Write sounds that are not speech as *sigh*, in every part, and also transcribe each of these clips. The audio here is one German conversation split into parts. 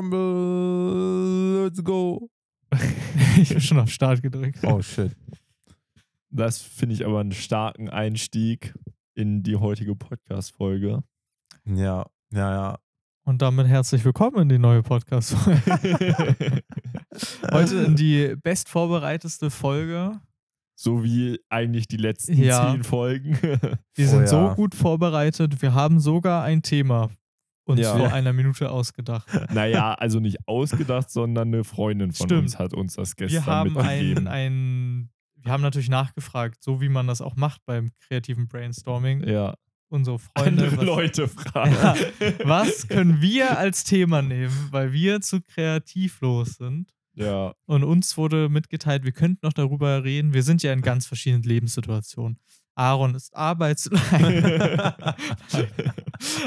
Rumble, let's go. *laughs* ich habe schon auf Start gedrückt. Oh shit. Das finde ich aber einen starken Einstieg in die heutige Podcast-Folge. Ja, ja, ja. Und damit herzlich willkommen in die neue Podcast-Folge. *laughs* Heute in die bestvorbereiteste Folge. so wie eigentlich die letzten Ja. zehn Folgen. Wir sind ja. so gut vorbereitet. Wir haben sogar ein Thema uns Ja. vor einer Minute ausgedacht. *laughs* naja, also nicht ausgedacht, sondern eine Freundin von Stimmt. uns hat uns das gestern Wir haben mitgegeben. ein, ein, wir haben natürlich nachgefragt, so wie man das auch macht beim kreativen Brainstorming. ja, Unsere Freunde. andere was- Leute *laughs* fragen. Ja, was können wir als Thema nehmen, weil wir zu kreativlos sind? Ja, Und uns wurde mitgeteilt, wir könnten noch darüber reden. Wir sind ja in ganz verschiedenen Lebenssituationen. Aaron ist arbeits... Nein. *laughs*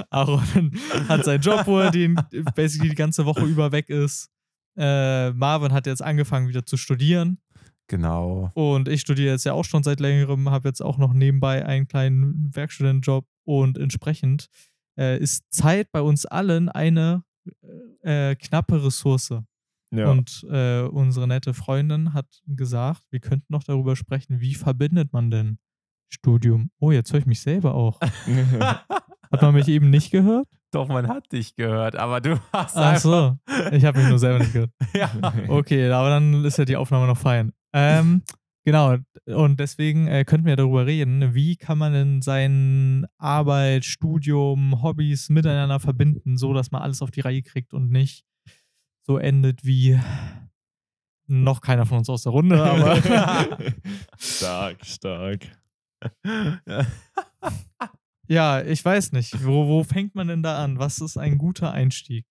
Aaron hat seinen Job, wo er den basically die ganze Woche über weg ist. Äh, Marvin hat jetzt angefangen wieder zu studieren. Genau. Und ich studiere jetzt ja auch schon seit längerem, habe jetzt auch noch nebenbei einen kleinen Werkstudentenjob und entsprechend äh, ist Zeit bei uns allen eine äh, knappe Ressource. ja. Und äh, unsere nette Freundin hat gesagt, wir könnten noch darüber sprechen, wie verbindet man denn Studium? Oh, jetzt höre ich mich selber auch. *laughs* Hat man mich eben nicht gehört? Doch, man hat dich gehört, aber du hast Ach so, ich habe mich nur selber nicht gehört. *laughs* Ja. Okay, aber dann ist ja die Aufnahme noch fein. Ähm, genau, und deswegen äh, könnten wir darüber reden, wie kann man denn seine Arbeit, Studium, Hobbys miteinander verbinden, so dass man alles auf die Reihe kriegt und nicht so endet wie noch keiner von uns aus der Runde, aber *laughs* stark, stark. Ja, ich weiß nicht, wo, wo fängt man denn da an? Was ist ein guter Einstieg?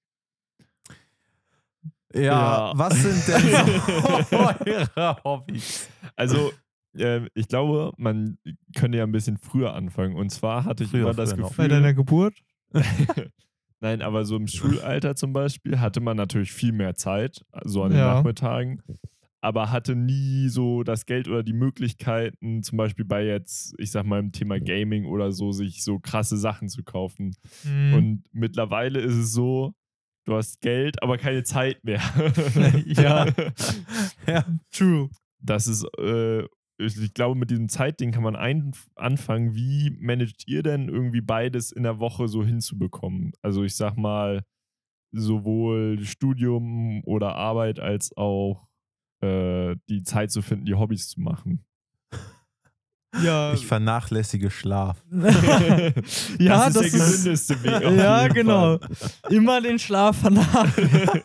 Ja, Ja. was sind denn *laughs* eure Hobbys? Also, ähm, ich glaube, man könnte ja ein bisschen früher anfangen. Und zwar hatte ich Früher, immer das früher noch. Gefühl. Bei deiner Geburt? *laughs* Nein, aber so im Schulalter zum Beispiel hatte man natürlich viel mehr Zeit, so an den Ja. Nachmittagen, aber hatte nie so das Geld oder die Möglichkeiten, zum Beispiel bei jetzt, ich sag mal, im Thema Gaming oder so, sich so krasse Sachen zu kaufen. Hm, Und mittlerweile ist es so, du hast Geld, aber keine Zeit mehr. *laughs* Ja. *laughs* Ja. true. Das ist, äh, ich ich glaube, mit diesem Zeitding kann man ein, anfangen. Wie managt ihr denn irgendwie beides in der Woche so hinzubekommen? Also ich sag mal, sowohl Studium oder Arbeit als auch äh, die Zeit zu finden, die Hobbys zu machen. *laughs* Ja, Ich vernachlässige Schlaf. *laughs* ja, das ist das der ist, gesündeste Weg. *laughs* ja, genau. Immer den Schlaf vernachlässigen.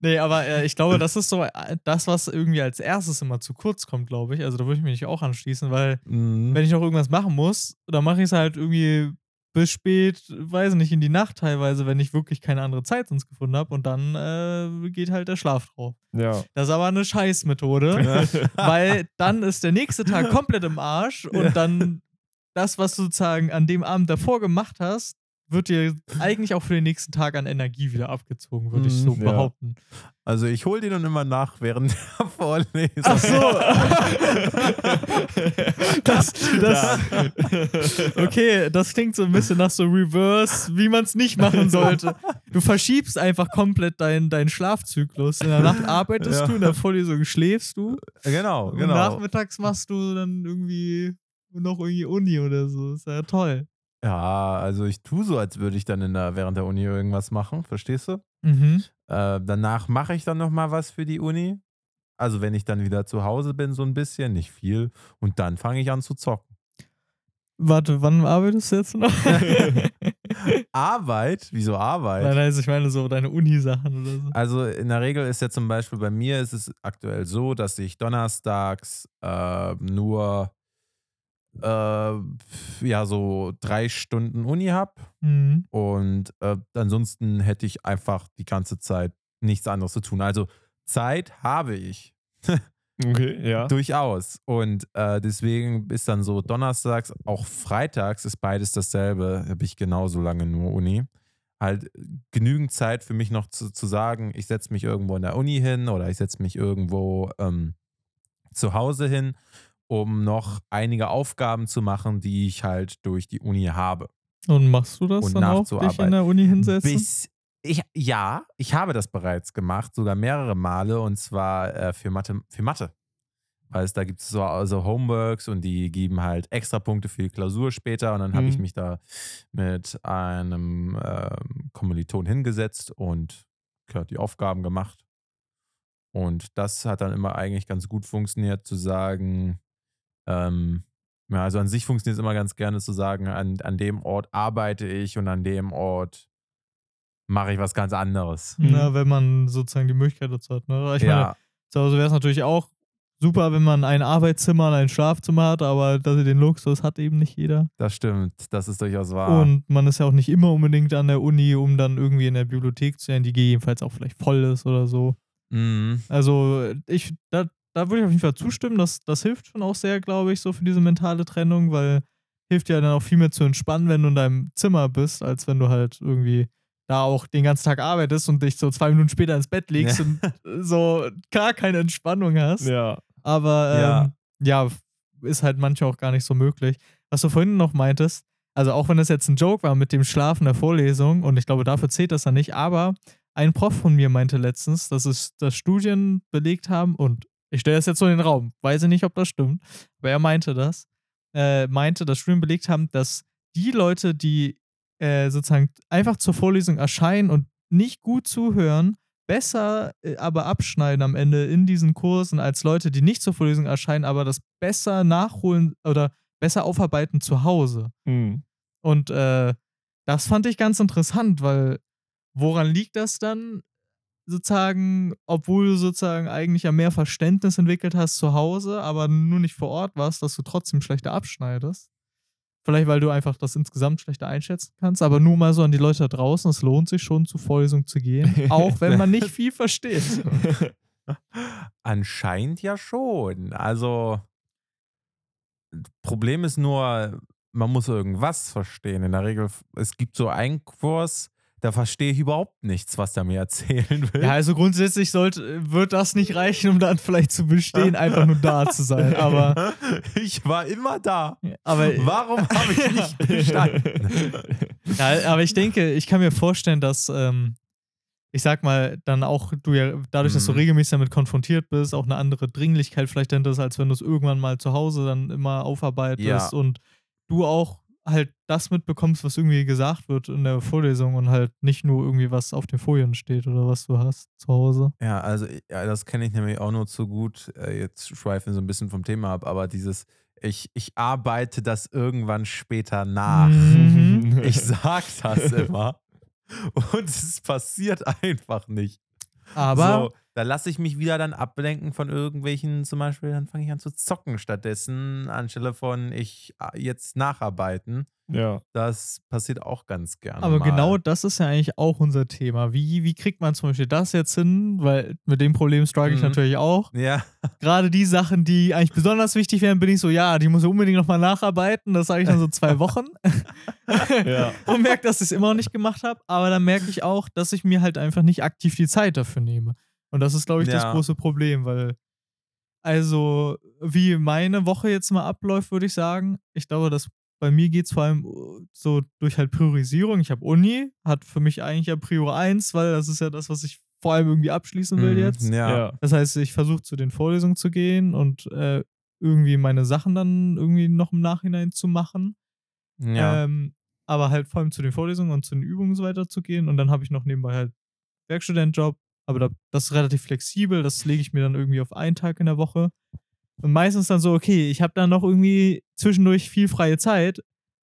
nee, aber äh, ich glaube, das ist so äh, das, was irgendwie als erstes immer zu kurz kommt, glaube ich. Also da würde ich mich auch anschließen, weil Mhm. wenn ich noch irgendwas machen muss, dann mache ich es halt irgendwie bis spät, weiß nicht, in die Nacht teilweise, wenn ich wirklich keine andere Zeit sonst gefunden habe und dann äh, geht halt der Schlaf drauf. Ja. Das ist aber eine Scheißmethode, *laughs* weil dann ist der nächste Tag komplett im Arsch und Ja. dann das, was du sozusagen an dem Abend davor gemacht hast, wird dir eigentlich auch für den nächsten Tag an Energie wieder abgezogen, würde ich so Mhm. Ja. behaupten. Also ich hole die dann immer nach während der *laughs* Vorlesung. Ach so. *laughs* das, das, okay, das klingt so ein bisschen nach so Reverse, wie man es nicht machen sollte. Du verschiebst einfach komplett deinen deinen Schlafzyklus. In der Nacht arbeitest Ja. du, in der Vorlesung schläfst du. Genau, Und genau. nachmittags machst du dann irgendwie noch irgendwie Uni oder so. Ist ja toll. Ja, also ich tue so, als würde ich dann in der, während der Uni irgendwas machen, verstehst du? Mhm. Äh, danach mache ich dann nochmal was für die Uni. Also wenn ich dann wieder zu Hause bin, so ein bisschen, nicht viel. Und dann fange ich an zu zocken. Warte, wann arbeitest du jetzt noch? *laughs* Arbeit? Wieso Arbeit? Nein, also ich meine so deine Uni-Sachen oder so. Also in der Regel ist ja zum Beispiel bei mir ist es aktuell so, dass ich donnerstags äh, nur äh, ja so drei Stunden Uni habe Mhm. und äh, ansonsten hätte ich einfach die ganze Zeit nichts anderes zu tun. Also Zeit habe ich *laughs* Okay, ja. durchaus und äh, deswegen ist dann so donnerstags, auch freitags ist beides dasselbe, habe ich genauso lange nur Uni. Halt genügend Zeit für mich noch zu, zu sagen, ich setze mich irgendwo in der Uni hin oder ich setze mich irgendwo ähm, zu Hause hin, um noch einige Aufgaben zu machen, die ich halt durch die Uni habe. Und machst du das Und dann auch, dich in der Uni hinsetzen? Bis Ich, ja, ich habe das bereits gemacht, sogar mehrere Male und zwar äh, für, Mathe, für Mathe. Weil es da gibt es so also Homeworks und die geben halt extra Punkte für die Klausur später und dann habe ich Mhm. mich da mit einem ähm, Kommiliton hingesetzt und klar, die Aufgaben gemacht. Und das hat dann immer eigentlich ganz gut funktioniert, zu sagen, ähm, ja, also an sich funktioniert es immer ganz gerne zu sagen, an, an dem Ort arbeite ich und an dem Ort mache ich was ganz anderes. Mhm. Na, wenn man sozusagen die Möglichkeit dazu hat. Ne? Ich meine, ja, zu Hause wäre es natürlich auch super, wenn man ein Arbeitszimmer und ein Schlafzimmer hat, aber dass ihr den Luxus hat eben nicht jeder. das stimmt. Das ist durchaus wahr. Und man ist ja auch nicht immer unbedingt an der Uni, um dann irgendwie in der Bibliothek zu sein, die gegebenenfalls auch vielleicht voll ist oder so. Mhm. Also ich, da, da würde ich auf jeden Fall zustimmen, das, das hilft schon auch sehr, glaube ich, so für diese mentale Trennung, weil hilft ja dann auch viel mehr zu entspannen, wenn du in deinem Zimmer bist, als wenn du halt irgendwie da auch den ganzen Tag arbeitest und dich so zwei Minuten später ins Bett legst Ja. und so gar keine Entspannung hast. Ja. Aber Ja. ähm, ja. ist halt manchmal auch gar nicht so möglich. Was du vorhin noch meintest, also auch wenn das jetzt ein Joke war mit dem Schlafen der Vorlesung, und ich glaube, dafür zählt das dann nicht, aber ein Prof von mir meinte letztens, dass es das Studien belegt haben, und ich stelle das jetzt so in den Raum, weiß ich nicht, ob das stimmt, aber er meinte das, äh, meinte, dass Studien belegt haben, dass die Leute, die äh, sozusagen einfach zur Vorlesung erscheinen und nicht gut zuhören, besser äh, aber abschneiden am Ende in diesen Kursen als Leute, die nicht zur Vorlesung erscheinen, aber das besser nachholen oder besser aufarbeiten zu Hause. Mhm. Und äh, das fand ich ganz interessant, weil woran liegt das dann? Sozusagen, obwohl du sozusagen eigentlich ja mehr Verständnis entwickelt hast zu Hause, aber nur nicht vor Ort warst, dass du trotzdem schlechter abschneidest. Vielleicht, weil du einfach das insgesamt schlechter einschätzen kannst, aber nur mal so an die Leute da draußen, es lohnt sich schon, zur Vorlesung zu gehen, *laughs* auch wenn man nicht *laughs* viel versteht. Anscheinend ja schon. Also, Problem ist nur, man muss irgendwas verstehen. In der Regel, es gibt so einen Kurs, da verstehe ich überhaupt nichts, was der mir erzählen will. Ja, also grundsätzlich sollte, wird das nicht reichen, um dann vielleicht zu bestehen, einfach nur da zu sein. Aber, *laughs* ich war immer da. aber, Warum habe ich nicht *laughs* bestanden? ja, aber ich denke, ich kann mir vorstellen, dass, ähm, ich sag mal, dann auch du ja, dadurch, dass du Mhm. regelmäßig damit konfrontiert bist, auch eine andere Dringlichkeit vielleicht dahinter ist, als wenn du es irgendwann mal zu Hause dann immer aufarbeitest Ja. und du auch halt das mitbekommst, was irgendwie gesagt wird in der Vorlesung und halt nicht nur irgendwie was auf den Folien steht oder was du hast zu Hause. Ja, also ja, das kenne ich nämlich auch nur zu gut. Äh, Jetzt schweifen wir so ein bisschen vom Thema ab, aber dieses, ich, ich arbeite das irgendwann später nach. Mhm. Ich *laughs* sag das immer. Und es passiert einfach nicht. Aber so, da lasse ich mich wieder dann ablenken von irgendwelchen, zum Beispiel, dann fange ich an zu zocken stattdessen, anstelle von ich äh, jetzt nacharbeiten. ja. Das passiert auch ganz gerne. Aber mal. genau das ist ja eigentlich auch unser Thema. Wie, wie kriegt man zum Beispiel das jetzt hin? Weil mit dem Problem struggle ich Mhm. natürlich auch. Ja, *laughs* Gerade die Sachen, die eigentlich besonders wichtig wären, bin ich so, ja, die muss ich unbedingt nochmal nacharbeiten. Das sage ich dann so zwei *laughs* Wochen. Ja. *laughs* Und merke, dass ich es immer noch nicht gemacht habe. Aber dann merke ich auch, dass ich mir halt einfach nicht aktiv die Zeit dafür nehme. Und das ist, glaube ich, das Ja. große Problem, weil, also, wie meine Woche jetzt mal abläuft, würde ich sagen, ich glaube, dass bei mir geht es vor allem uh, so durch halt Priorisierung. Ich habe Uni, hat für mich eigentlich ja Prior 1, weil das ist ja das, was ich vor allem irgendwie abschließen will Mhm, jetzt. Ja. Ja. Das heißt, ich versuche zu den Vorlesungen zu gehen und äh, irgendwie meine Sachen dann irgendwie noch im Nachhinein zu machen. ja. Ähm, aber halt vor allem zu den Vorlesungen und zu den Übungen so weiter zu gehen. Und dann habe ich noch nebenbei halt Werkstudentjob. Aber da, das ist relativ flexibel. Das lege ich mir dann irgendwie auf einen Tag in der Woche. Und meistens dann so, okay, ich habe dann noch irgendwie zwischendurch viel freie Zeit.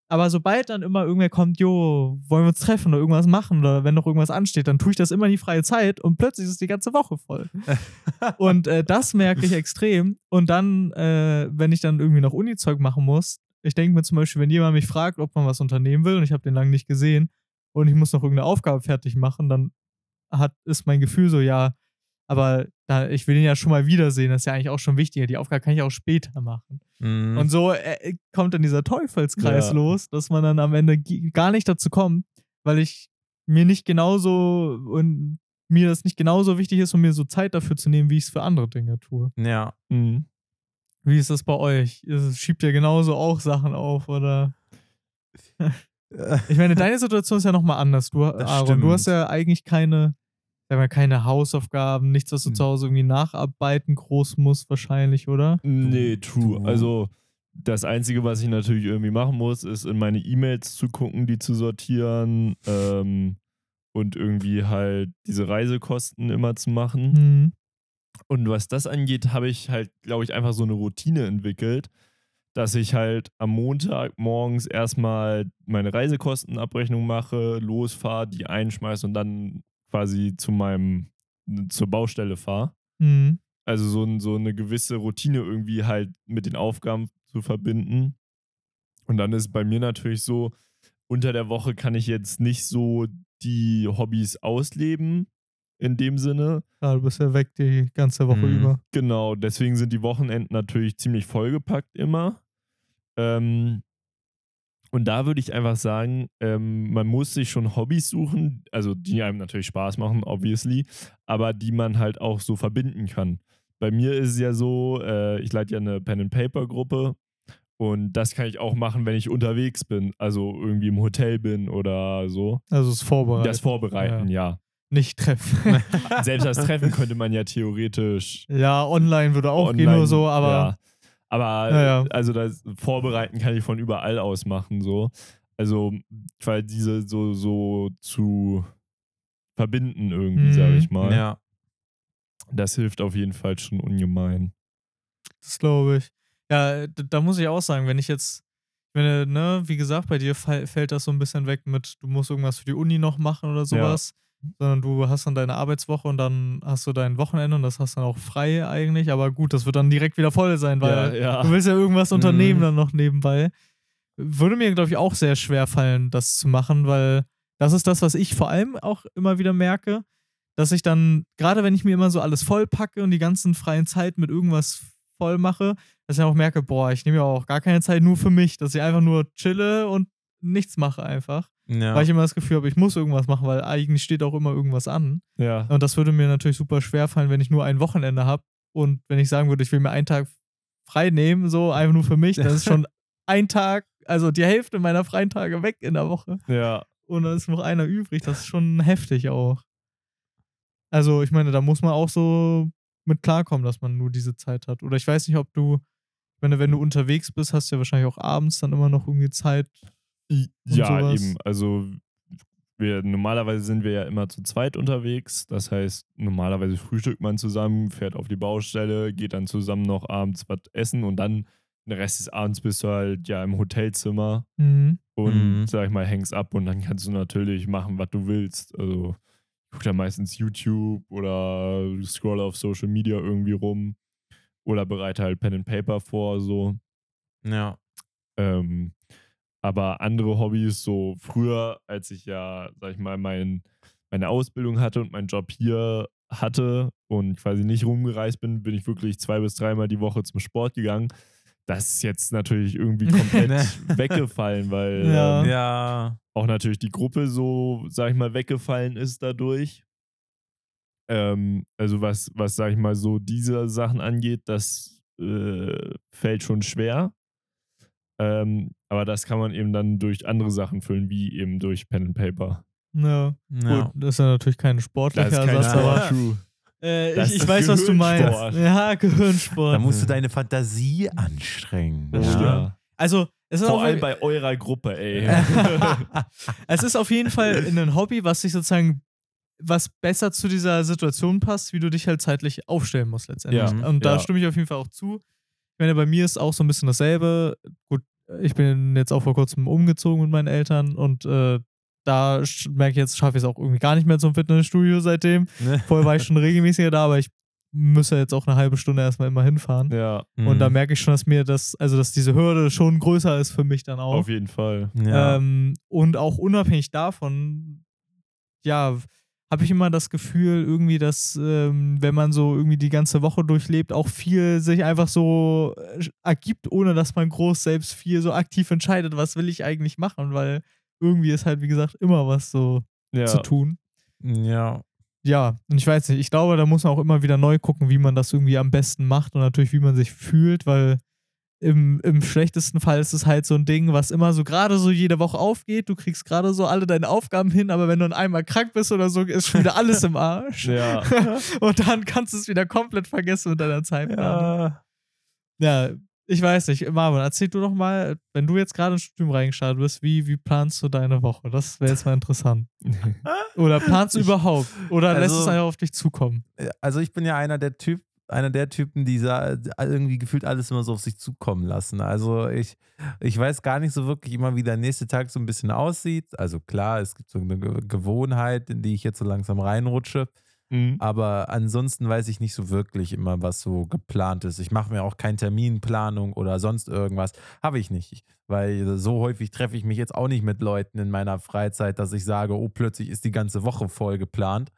Aber sobald dann immer irgendwer kommt, jo, wollen wir uns treffen oder irgendwas machen oder wenn noch irgendwas ansteht, dann tue ich das immer in die freie Zeit und plötzlich ist die ganze Woche voll. *laughs* Und äh, das merke ich extrem. Und dann, äh, wenn ich dann irgendwie noch Uni-Zeug machen muss, ich denke mir zum Beispiel, wenn jemand mich fragt, ob man was unternehmen will und ich habe den lange nicht gesehen und ich muss noch irgendeine Aufgabe fertig machen, dann hat, ist mein Gefühl so, ja, aber da, ich will ihn ja schon mal wiedersehen, das ist ja eigentlich auch schon wichtiger. Die Aufgabe kann ich auch später machen. Mhm. Und so äh, kommt dann dieser Teufelskreis Ja. los, dass man dann am Ende gar nicht dazu kommt, weil ich mir nicht genauso und mir das nicht genauso wichtig ist, um mir so Zeit dafür zu nehmen, wie ich es für andere Dinge tue. ja. Mhm. Wie ist das bei euch? Schiebt ihr genauso auch Sachen auf oder? *laughs* *laughs* Ich meine, deine Situation ist ja nochmal anders. Du, Aaron, du hast ja eigentlich keine, sag mal, keine Hausaufgaben, nichts, was du Hm. zu Hause irgendwie nacharbeiten groß musst, wahrscheinlich, oder? Nee, true. Also das Einzige, was ich natürlich irgendwie machen muss, ist in meine E-Mails zu gucken, die zu sortieren ähm, und irgendwie halt diese Reisekosten immer zu machen. Hm. Und was das angeht, habe ich halt, glaube ich, einfach so eine Routine entwickelt, dass ich halt am Montag morgens erstmal meine Reisekostenabrechnung mache, losfahre, die einschmeiße und dann quasi zu meinem, zur Baustelle fahre. Hm. Also so, so eine gewisse Routine irgendwie halt mit den Aufgaben zu verbinden. Und dann ist bei mir natürlich so, unter der Woche kann ich jetzt nicht so die Hobbys ausleben, in dem Sinne. Ja, du bist ja weg die ganze Woche Mhm. über. Genau, deswegen sind die Wochenenden natürlich ziemlich vollgepackt immer. Ähm, und da würde ich einfach sagen, ähm, man muss sich schon Hobbys suchen, also die einem natürlich Spaß machen, obviously, aber die man halt auch so verbinden kann. Bei mir ist es ja so, äh, ich leite ja eine Pen-and-Paper-Gruppe und das kann ich auch machen, wenn ich unterwegs bin, also irgendwie im Hotel bin oder so. Also das Vorbereiten. Das Vorbereiten, ja. Nicht treffen. *laughs* Selbst das Treffen könnte man ja theoretisch ja, online würde auch gehen online, oder so, aber Ja. Aber Ja, ja. also das Vorbereiten kann ich von überall aus machen, so. Also, weil diese so, so zu verbinden irgendwie, Mhm. sage ich mal. Ja. Das hilft auf jeden Fall schon ungemein. das glaube ich. Ja, da muss ich auch sagen, wenn ich jetzt, wenn, ne, wie gesagt, bei dir fällt das so ein bisschen weg mit, du musst irgendwas für die Uni noch machen oder sowas, sondern du hast dann deine Arbeitswoche und dann hast du dein Wochenende und das hast dann auch frei eigentlich, aber gut, das wird dann direkt wieder voll sein, weil ja, Du ja. willst ja irgendwas unternehmen Mhm. dann noch nebenbei. Würde mir, glaube ich, auch sehr schwer fallen, das zu machen, weil das ist das, was ich vor allem auch immer wieder merke, dass ich dann, gerade wenn ich mir immer so alles voll packe und die ganzen freien Zeit mit irgendwas voll mache, dass ich auch merke, boah, ich nehme ja auch gar keine Zeit nur für mich, dass ich einfach nur chille und nichts mache einfach. Ja. Weil ich immer das Gefühl habe, ich muss irgendwas machen, weil eigentlich steht auch immer irgendwas an. ja. Und das würde mir natürlich super schwer fallen, wenn ich nur ein Wochenende habe und wenn ich sagen würde, ich will mir einen Tag frei nehmen, so einfach nur für mich, dann ist *laughs* schon ein Tag, also die Hälfte meiner freien Tage weg in der Woche ja. und dann ist noch einer übrig. Das ist schon heftig auch. Also ich meine, da muss man auch so mit klarkommen, dass man nur diese Zeit hat. Oder ich weiß nicht, ob du, ich meine, wenn du unterwegs bist, hast du ja wahrscheinlich auch abends dann immer noch irgendwie Zeit. Ja, sowas. eben. Also wir, normalerweise sind wir ja immer zu zweit unterwegs. Das heißt, normalerweise frühstückt man zusammen, fährt auf die Baustelle, geht dann zusammen noch abends was essen und dann den Rest des Abends bist du halt ja im Hotelzimmer Mhm. und Mhm. sag ich mal, hängst ab und dann kannst du natürlich machen, was du willst. Also ich gucke da meistens YouTube oder scroll auf Social Media irgendwie rum oder bereite halt Pen and Paper vor, so. ja. Ähm, aber andere Hobbys, so früher, als ich ja, sag ich mal, mein, meine Ausbildung hatte und meinen Job hier hatte und quasi nicht rumgereist bin, bin ich wirklich zwei bis dreimal die Woche zum Sport gegangen. Das ist jetzt natürlich irgendwie *laughs* komplett weggefallen, weil Ja. ähm, Ja. auch natürlich die Gruppe so, sag ich mal, weggefallen ist dadurch. Ähm, also was, was, sag ich mal, so diese Sachen angeht, das äh, fällt schon schwer. Ähm, aber das kann man eben dann durch andere Sachen füllen, wie eben durch Pen and Paper. Ja. ja. Gut, das ist ja natürlich kein sportlicher Ersatz, aber True. äh, ich, ich weiß, was du meinst. Gehirnsport. Ja, Gehirnsport. Da musst du deine Fantasie anstrengen. Das ja. stimmt. Also, es ist, Vor auch, allem bei eurer Gruppe, ey. *laughs* *laughs* es ist auf jeden Fall ein Hobby, was sich sozusagen, was besser zu dieser Situation passt, wie du dich halt zeitlich aufstellen musst letztendlich. Ja, Und da ja. stimme ich auf jeden Fall auch zu. Ich meine, bei mir ist auch so ein bisschen dasselbe. Gut, ich bin jetzt auch vor kurzem umgezogen mit meinen Eltern und äh, da merke ich jetzt, schaffe ich es auch irgendwie gar nicht mehr zum Fitnessstudio seitdem. *laughs* Ne? Vorher war ich schon regelmäßiger da, aber ich müsse jetzt auch eine halbe Stunde erstmal immer hinfahren. ja, Und da Mhm. merke ich schon, dass mir das, also dass diese Hürde schon größer ist für mich dann auch. auf jeden Fall. ja. Ähm, und auch unabhängig davon, ja, habe ich immer das Gefühl, irgendwie, dass, ähm, wenn man so irgendwie die ganze Woche durchlebt, auch viel sich einfach so äh, ergibt, ohne dass man groß selbst viel so aktiv entscheidet, was will ich eigentlich machen, weil irgendwie ist halt, wie gesagt, immer was so Ja, zu tun. ja. Ja, und ich weiß nicht, ich glaube, da muss man auch immer wieder neu gucken, wie man das irgendwie am besten macht und natürlich, wie man sich fühlt, weil im, im schlechtesten Fall ist es halt so ein Ding, was immer so gerade so jede Woche aufgeht. Du kriegst gerade so alle deine Aufgaben hin, aber wenn du dann einmal krank bist oder so, ist schon wieder alles im Arsch. Ja. *laughs* Und dann kannst du es wieder komplett vergessen mit deiner Zeitplanung. Ja. Ja, ich weiß nicht. Marvin, erzähl du doch mal, wenn du jetzt gerade ins Studium reingestartet bist, wie, wie planst du deine Woche? Das wäre jetzt mal interessant. *laughs* Oder planst du Ich- überhaupt? Oder lässt also- es einfach auf dich zukommen? Also ich bin ja einer der Typ, einer der Typen, die irgendwie gefühlt alles immer so auf sich zukommen lassen. Also ich, ich weiß gar nicht so wirklich immer, wie der nächste Tag so ein bisschen aussieht. Also klar, es gibt so eine Ge- Gewohnheit, in die ich jetzt so langsam reinrutsche. Mhm. Aber ansonsten weiß ich nicht so wirklich immer, was so geplant ist. Ich mache mir auch keine Terminplanung oder sonst irgendwas. Habe ich nicht. Weil so häufig treffe ich mich jetzt auch nicht mit Leuten in meiner Freizeit, dass ich sage, oh, plötzlich ist die ganze Woche voll geplant.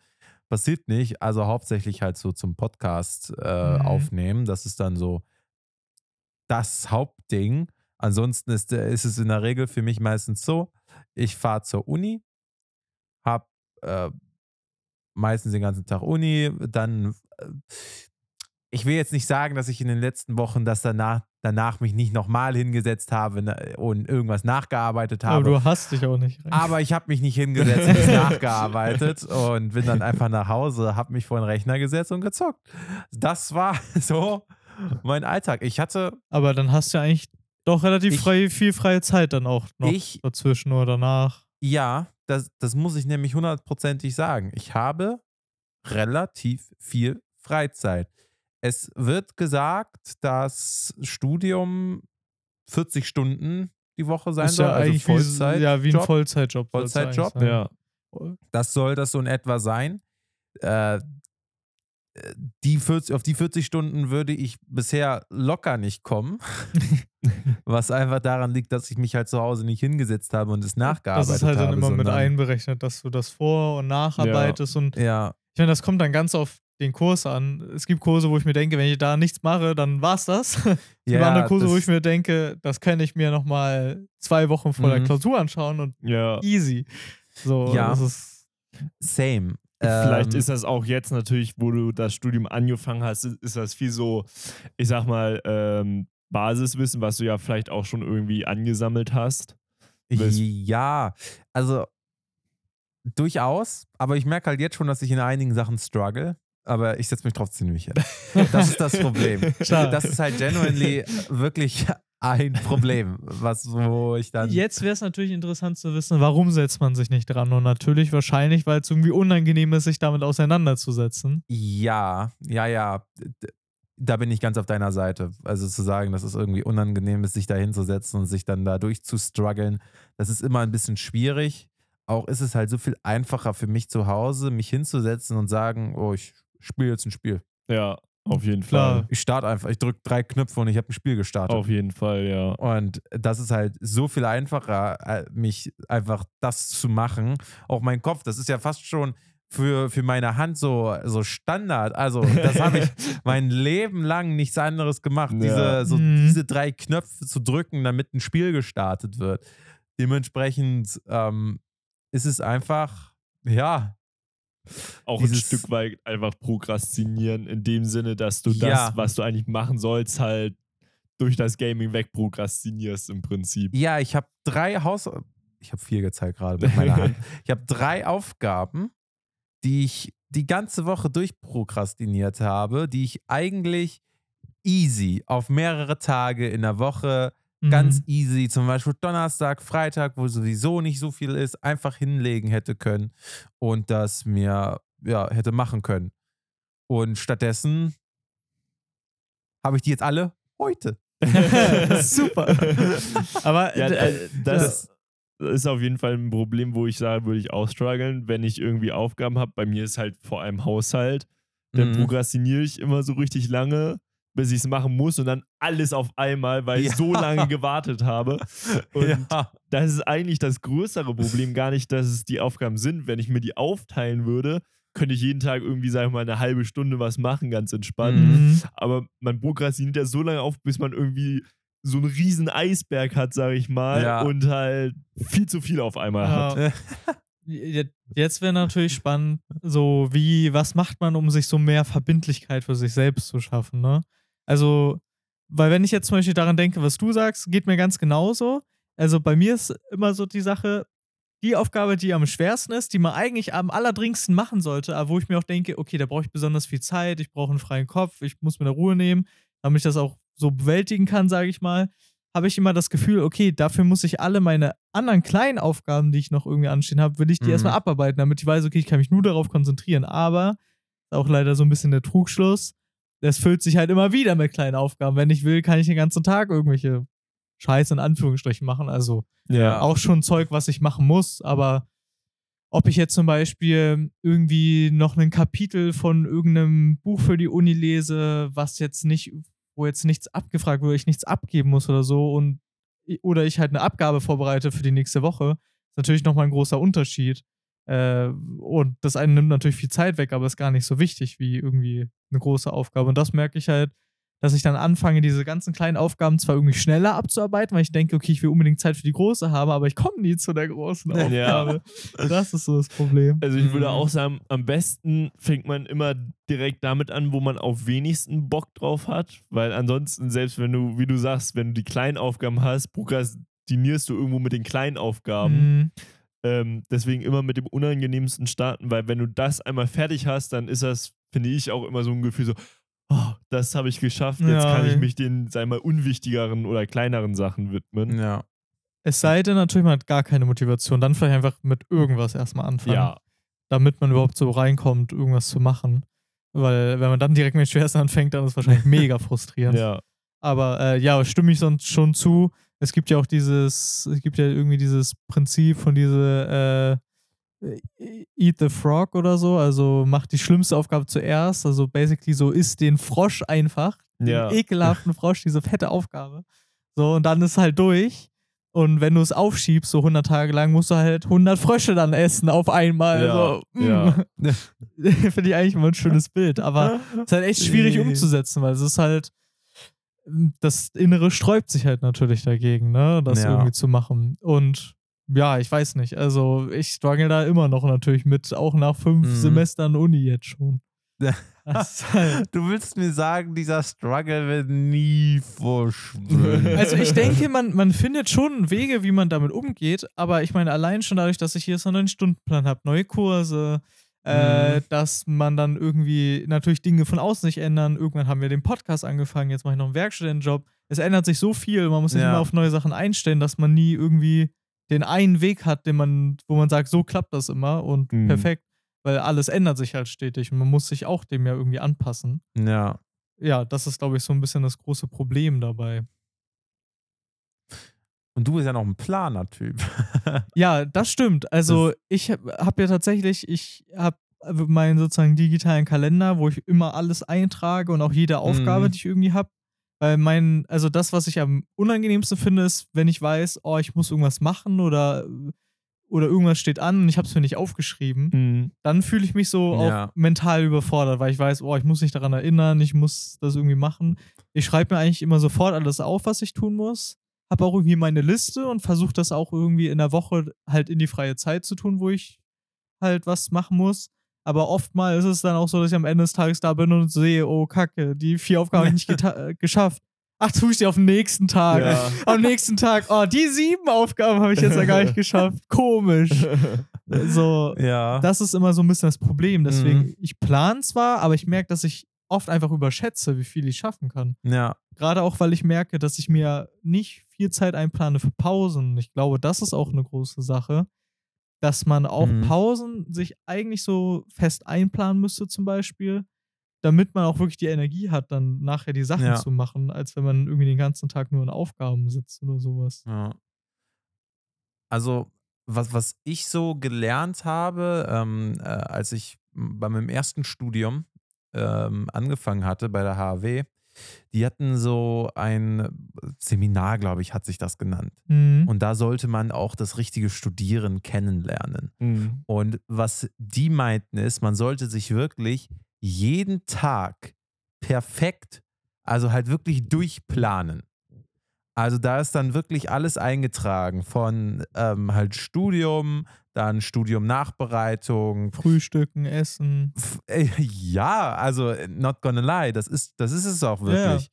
Passiert nicht. Also hauptsächlich halt so zum Podcast äh, Mhm. aufnehmen. Das ist dann so das Hauptding. Ansonsten ist, äh, ist es in der Regel für mich meistens so, ich fahre zur Uni, habe äh, meistens den ganzen Tag Uni, dann äh, ich will jetzt nicht sagen, dass ich in den letzten Wochen das danach, danach mich nicht nochmal hingesetzt habe und irgendwas nachgearbeitet Aber habe. du hast dich auch nicht. Aber ich habe mich nicht hingesetzt und nachgearbeitet und bin dann einfach nach Hause, habe mich vor den Rechner gesetzt und gezockt. Das war *laughs* so mein Alltag. Ich hatte, Aber dann hast du ja eigentlich doch relativ Ich- frei, viel freie Zeit dann auch noch Ich- dazwischen oder danach. ja, das, das muss ich nämlich hundertprozentig sagen. Ich habe relativ viel Freizeit. Es wird gesagt, dass Studium 40 Stunden die Woche sein ist soll, ja also eigentlich wie, Vollzeit. ja, wie ein Job. Vollzeitjob. ja Vollzeitjob, Ja. sein. Das soll das so in etwa sein. Äh, die 40, auf die 40 Stunden würde ich bisher locker nicht kommen. *laughs* was einfach daran liegt, dass ich mich halt zu Hause nicht hingesetzt habe und es nachgearbeitet Das ist halt dann habe. immer mit einberechnet, dass du das vor- und nacharbeitest. Und Ja, ich meine, das kommt dann ganz auf den Kurs an. Es gibt Kurse, wo ich mir denke, wenn ich da nichts mache, dann war's das. *laughs* Es gibt ja andere Kurse, wo ich mir denke, das kann ich mir nochmal zwei Wochen vor der Mhm. Klausur anschauen und Ja. easy. So, Ja. das ist. Same. Vielleicht Ähm, ist das auch jetzt natürlich, wo du das Studium angefangen hast, ist das viel so, ich sag mal, ähm, Basiswissen, was du ja vielleicht auch schon irgendwie angesammelt hast. Ja, also durchaus, aber ich merke halt jetzt schon, dass ich in einigen Sachen struggle, aber ich setze mich trotzdem nicht hin. Das ist das Problem. *laughs* Schade. Das ist halt genuinely wirklich ein Problem, was wo ich dann Jetzt wäre es natürlich interessant zu wissen, warum setzt man sich nicht dran? Und natürlich wahrscheinlich, weil es irgendwie unangenehm ist, sich damit auseinanderzusetzen. ja, ja, ja, da bin ich ganz auf deiner Seite. Also zu sagen, dass es irgendwie unangenehm ist, sich da hinzusetzen und sich dann da durchzustruggeln, das ist immer ein bisschen schwierig. Auch ist es halt so viel einfacher für mich zu Hause, mich hinzusetzen und sagen, oh, ich spiele jetzt ein Spiel. Ja, auf jeden Klar. Fall. Ich starte einfach, ich drücke drei Knöpfe und ich habe ein Spiel gestartet. Auf jeden Fall, ja. Und das ist halt so viel einfacher, äh, mich einfach das zu machen. Auch mein Kopf, das ist ja fast schon für, für meine Hand so, so Standard. Also, das habe ich *laughs* mein Leben lang nichts anderes gemacht, Ja. diese, so, Mhm. diese drei Knöpfe zu drücken, damit ein Spiel gestartet wird. Dementsprechend ähm, ist es einfach, ja, Auch ein Stück weit einfach prokrastinieren, in dem Sinne, dass du Ja. das, was du eigentlich machen sollst, halt durch das Gaming wegprokrastinierst im Prinzip. Ja, ich habe drei Haus. Ich habe vier gezeigt gerade mit meiner Hand. *laughs* Ich habe drei Aufgaben, die ich die ganze Woche durchprokrastiniert habe, die ich eigentlich easy auf mehrere Tage in der Woche Mhm. ganz easy, zum Beispiel Donnerstag, Freitag, wo sowieso nicht so viel ist, einfach hinlegen hätte können und das mir ja hätte machen können. Und stattdessen habe ich die jetzt alle heute. *laughs* Super. Aber Ja, äh, äh, das ist auf jeden Fall ein Problem, wo ich sage, würde ich auch strugglen, wenn ich irgendwie Aufgaben habe. Bei mir ist halt vor allem Haushalt. Dann Mhm. prokrastiniere ich immer so richtig lange, bis ich es machen muss und dann alles auf einmal, weil Ja. ich so lange gewartet habe. *laughs* Und ja. das ist eigentlich das größere Problem, gar nicht, dass es die Aufgaben sind. Wenn ich mir die aufteilen würde, könnte ich jeden Tag irgendwie, sag ich mal, eine halbe Stunde was machen, ganz entspannt. mhm. Aber man prokrastiniert ja so lange auf, bis man irgendwie so einen riesen Eisberg hat, sag ich mal, Ja. und halt viel zu viel auf einmal hat. Ja. Je- Jetzt wäre natürlich spannend, so wie, was macht man, um sich so mehr Verbindlichkeit für sich selbst zu schaffen, ne? Also, Weil wenn ich jetzt zum Beispiel daran denke, was du sagst, geht mir ganz genauso. Also bei mir ist immer so die Sache, die Aufgabe, die am schwersten ist, die man eigentlich am allerdringendsten machen sollte, aber wo ich mir auch denke, okay, da brauche ich besonders viel Zeit, ich brauche einen freien Kopf, ich muss mir da Ruhe nehmen, damit ich das auch so bewältigen kann, sage ich mal, habe ich immer das Gefühl, okay, dafür muss ich alle meine anderen kleinen Aufgaben, die ich noch irgendwie anstehen habe, will ich die Mhm. erstmal abarbeiten, damit ich weiß, okay, ich kann mich nur darauf konzentrieren. Aber auch leider so ein bisschen der Trugschluss. Das füllt sich halt immer wieder mit kleinen Aufgaben. Wenn ich will, kann ich den ganzen Tag irgendwelche Scheiße in Anführungsstrichen machen. Also Ja. auch schon Zeug, was ich machen muss, aber ob ich jetzt zum Beispiel irgendwie noch ein Kapitel von irgendeinem Buch für die Uni lese, was jetzt nicht, wo jetzt nichts abgefragt wird, ich nichts abgeben muss oder so und oder ich halt eine Abgabe vorbereite für die nächste Woche, ist natürlich nochmal ein großer Unterschied. Äh, und das eine nimmt natürlich viel Zeit weg, aber ist gar nicht so wichtig wie irgendwie eine große Aufgabe. Und das merke ich halt, dass ich dann anfange, diese ganzen kleinen Aufgaben zwar irgendwie schneller abzuarbeiten, weil ich denke, okay, ich will unbedingt Zeit für die große haben, aber ich komme nie zu der großen *laughs* Ja. Aufgabe. Das ist so das Problem. Also ich würde Mhm. auch sagen, am besten fängt man immer direkt damit an, wo man auf wenigsten Bock drauf hat, weil ansonsten, selbst wenn du, wie du sagst, wenn du die kleinen Aufgaben hast, prokrastinierst du irgendwo mit den kleinen Aufgaben. Mhm. Ähm, deswegen immer mit dem unangenehmsten starten, weil wenn du das einmal fertig hast, dann ist das, finde ich, auch immer so ein Gefühl so, oh, das habe ich geschafft, jetzt Ja, kann ich mich den, sei mal, unwichtigeren oder kleineren Sachen widmen. Ja. Es sei denn natürlich, man hat gar keine Motivation, dann vielleicht einfach mit irgendwas erstmal anfangen, Ja, damit man überhaupt so reinkommt, irgendwas zu machen. Weil wenn man dann direkt mit dem Schwersten anfängt, dann ist es wahrscheinlich mega frustrierend. ja. Aber äh, ja, stimme ich sonst schon zu. Es gibt ja auch dieses, es gibt ja irgendwie dieses Prinzip von diese äh, Eat the Frog oder so, also mach die schlimmste Aufgabe zuerst. Also basically so isst den Frosch einfach, Ja. den ekelhaften Frosch, diese fette Aufgabe. So, und dann ist halt durch. Und wenn du es aufschiebst, so 100 Tage lang, musst du halt 100 Frösche dann essen auf einmal. Ja, so, mm. ja. *laughs* Finde ich eigentlich immer ein schönes Bild. Aber *laughs* es ist halt echt schwierig umzusetzen, weil es ist halt, das Innere sträubt sich halt natürlich dagegen, ne, das Ja. irgendwie zu machen. Und ja, ich weiß nicht. Also ich struggle da immer noch natürlich mit, auch nach fünf Mhm. Semestern Uni jetzt schon. *laughs* Halt, Du willst mir sagen, dieser Struggle wird nie verschwinden. *laughs* also ich denke, *laughs* man, man findet schon Wege, wie man damit umgeht, aber ich meine, allein schon dadurch, dass ich hier so einen Stundenplan habe, neue Kurse, äh, Mhm. dass man dann irgendwie natürlich Dinge von außen sich ändern. Irgendwann haben wir den Podcast angefangen, jetzt mache ich noch einen Werkstudentenjob. Es ändert sich so viel, man muss sich Ja. immer auf neue Sachen einstellen, dass man nie irgendwie den einen Weg hat, den man, wo man sagt, so klappt das immer und Mhm. perfekt, weil alles ändert sich halt stetig und man muss sich auch dem ja irgendwie anpassen. ja. Ja, das ist, glaube ich, so ein bisschen das große Problem dabei. Und du bist ja noch ein Planer-Typ. *laughs* Ja, das stimmt. Also ich habe hab ja tatsächlich, ich habe meinen sozusagen digitalen Kalender, wo ich immer alles eintrage und auch jede Aufgabe, Mhm. die ich irgendwie habe. Weil mein, also das, was ich am unangenehmsten finde, ist, wenn ich weiß, oh, ich muss irgendwas machen oder, oder irgendwas steht an und ich habe es mir nicht aufgeschrieben, Mhm. dann fühle ich mich so Ja. auch mental überfordert, weil ich weiß, oh, ich muss mich daran erinnern, ich muss das irgendwie machen. Ich schreibe mir eigentlich immer sofort alles auf, was ich tun muss. Habe auch irgendwie meine Liste und versuche das auch irgendwie in der Woche halt in die freie Zeit zu tun, wo ich halt was machen muss. Aber oftmals ist es dann auch so, dass ich am Ende des Tages da bin und sehe, oh Kacke, die vier Aufgaben habe ich nicht äh, geschafft. Ach, tue ich die auf den nächsten Tag. Ja. *laughs* Am nächsten Tag, oh, die sieben Aufgaben habe ich jetzt ja gar nicht *laughs* geschafft. Komisch. *laughs* So, ja. das ist immer so ein bisschen das Problem. Deswegen, Mhm. ich plane zwar, aber ich merke, dass ich oft einfach überschätze, wie viel ich schaffen kann. ja. Gerade auch, weil ich merke, dass ich mir nicht viel Zeit einplane für Pausen. Ich glaube, das ist auch eine große Sache, dass man auch Mhm. Pausen sich eigentlich so fest einplanen müsste, zum Beispiel, damit man auch wirklich die Energie hat, dann nachher die Sachen Ja. zu machen, als wenn man irgendwie den ganzen Tag nur in Aufgaben sitzt oder sowas. Ja. Also, was, was ich so gelernt habe, ähm, äh, als ich bei meinem ersten Studium ähm, angefangen hatte bei der HAW, die hatten so ein Seminar, glaube ich, hat sich das genannt. Mhm. Und da sollte man auch das richtige Studieren kennenlernen. Mhm. Und was die meinten ist, man sollte sich wirklich jeden Tag perfekt, also halt wirklich durchplanen. Also da ist dann wirklich alles eingetragen von ähm, halt Studium, dann Studium Nachbereitung. Frühstücken, Essen. Äh, Ja, also not gonna lie, das ist, das ist es auch wirklich.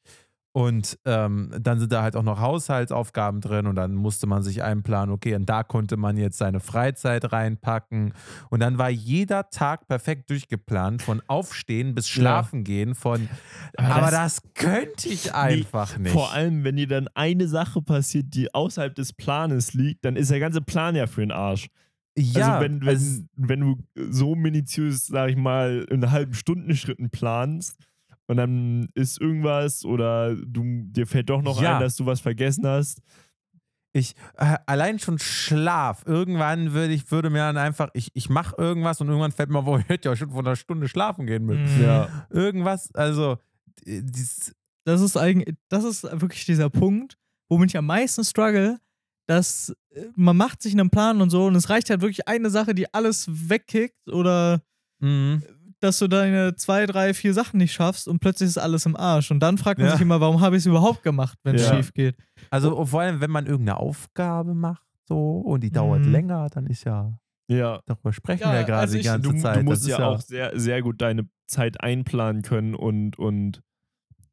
Und ähm, dann sind da halt auch noch Haushaltsaufgaben drin und dann musste man sich einplanen, okay, und da konnte man jetzt seine Freizeit reinpacken. Und dann war jeder Tag perfekt durchgeplant, von Aufstehen bis Schlafen gehen, von Aber aber, das- das, könnte ich einfach nicht. Vor allem, wenn dir dann eine Sache passiert, die außerhalb des Planes liegt, dann ist der ganze Plan ja für den Arsch. Ja, also wenn, wenn, also- wenn du so minutiös, sag ich mal, in halben Stundenschritten planst und dann ist irgendwas oder du, dir fällt doch noch Ja. ein, dass du was vergessen hast. Ich, äh, allein schon Schlaf. Irgendwann würde ich, würde mir dann einfach, ich, ich mache irgendwas und irgendwann fällt mir, auf, oh, *laughs* ich hätte ja schon vor einer Stunde schlafen gehen müssen. Mhm. Ja. Irgendwas, also, dies, Das ist eigentlich, das ist wirklich dieser Punkt, womit ich am meisten struggle, dass äh, man macht sich einen Plan und so und es reicht halt wirklich eine Sache, die alles wegkickt oder mh. dass du deine zwei, drei, vier Sachen nicht schaffst und plötzlich ist alles im Arsch. Und dann fragt man Ja. sich immer, warum habe ich es überhaupt gemacht, wenn es Ja. schief geht. also vor allem, wenn man irgendeine Aufgabe macht, so, und die dauert Mhm. länger, dann ist ja, Ja. darüber sprechen Ja, wir ja gerade also die ich- ganze Du, Zeit. du musst das ist ja, auch sehr, sehr gut deine Zeit einplanen können und, und,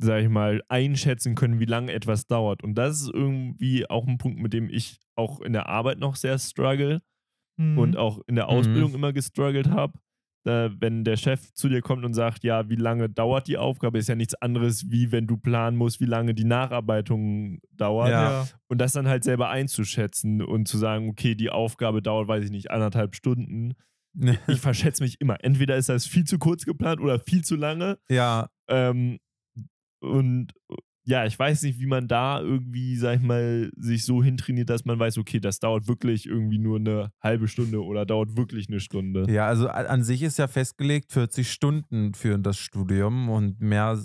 sag ich mal, einschätzen können, wie lange etwas dauert. Und das ist irgendwie auch ein Punkt, mit dem ich auch in der Arbeit noch sehr struggle. Mhm. und auch in der Ausbildung immer gestruggelt habe. Da, wenn der Chef zu dir kommt und sagt, ja, wie lange dauert die Aufgabe, ist ja nichts anderes, wie wenn du planen musst, wie lange die Nacharbeitung dauert. Ja. Und das dann halt selber einzuschätzen und zu sagen, okay, die Aufgabe dauert, weiß ich nicht, anderthalb Stunden. *laughs* Ich verschätze mich immer. Entweder ist das viel zu kurz geplant oder viel zu lange. ja, Ähm, und ja, ich weiß nicht, wie man da irgendwie, sag ich mal, sich so hintrainiert, dass man weiß, okay, das dauert wirklich irgendwie nur eine halbe Stunde oder dauert wirklich eine Stunde. ja, also an sich ist ja festgelegt 40 Stunden für das Studium und mehr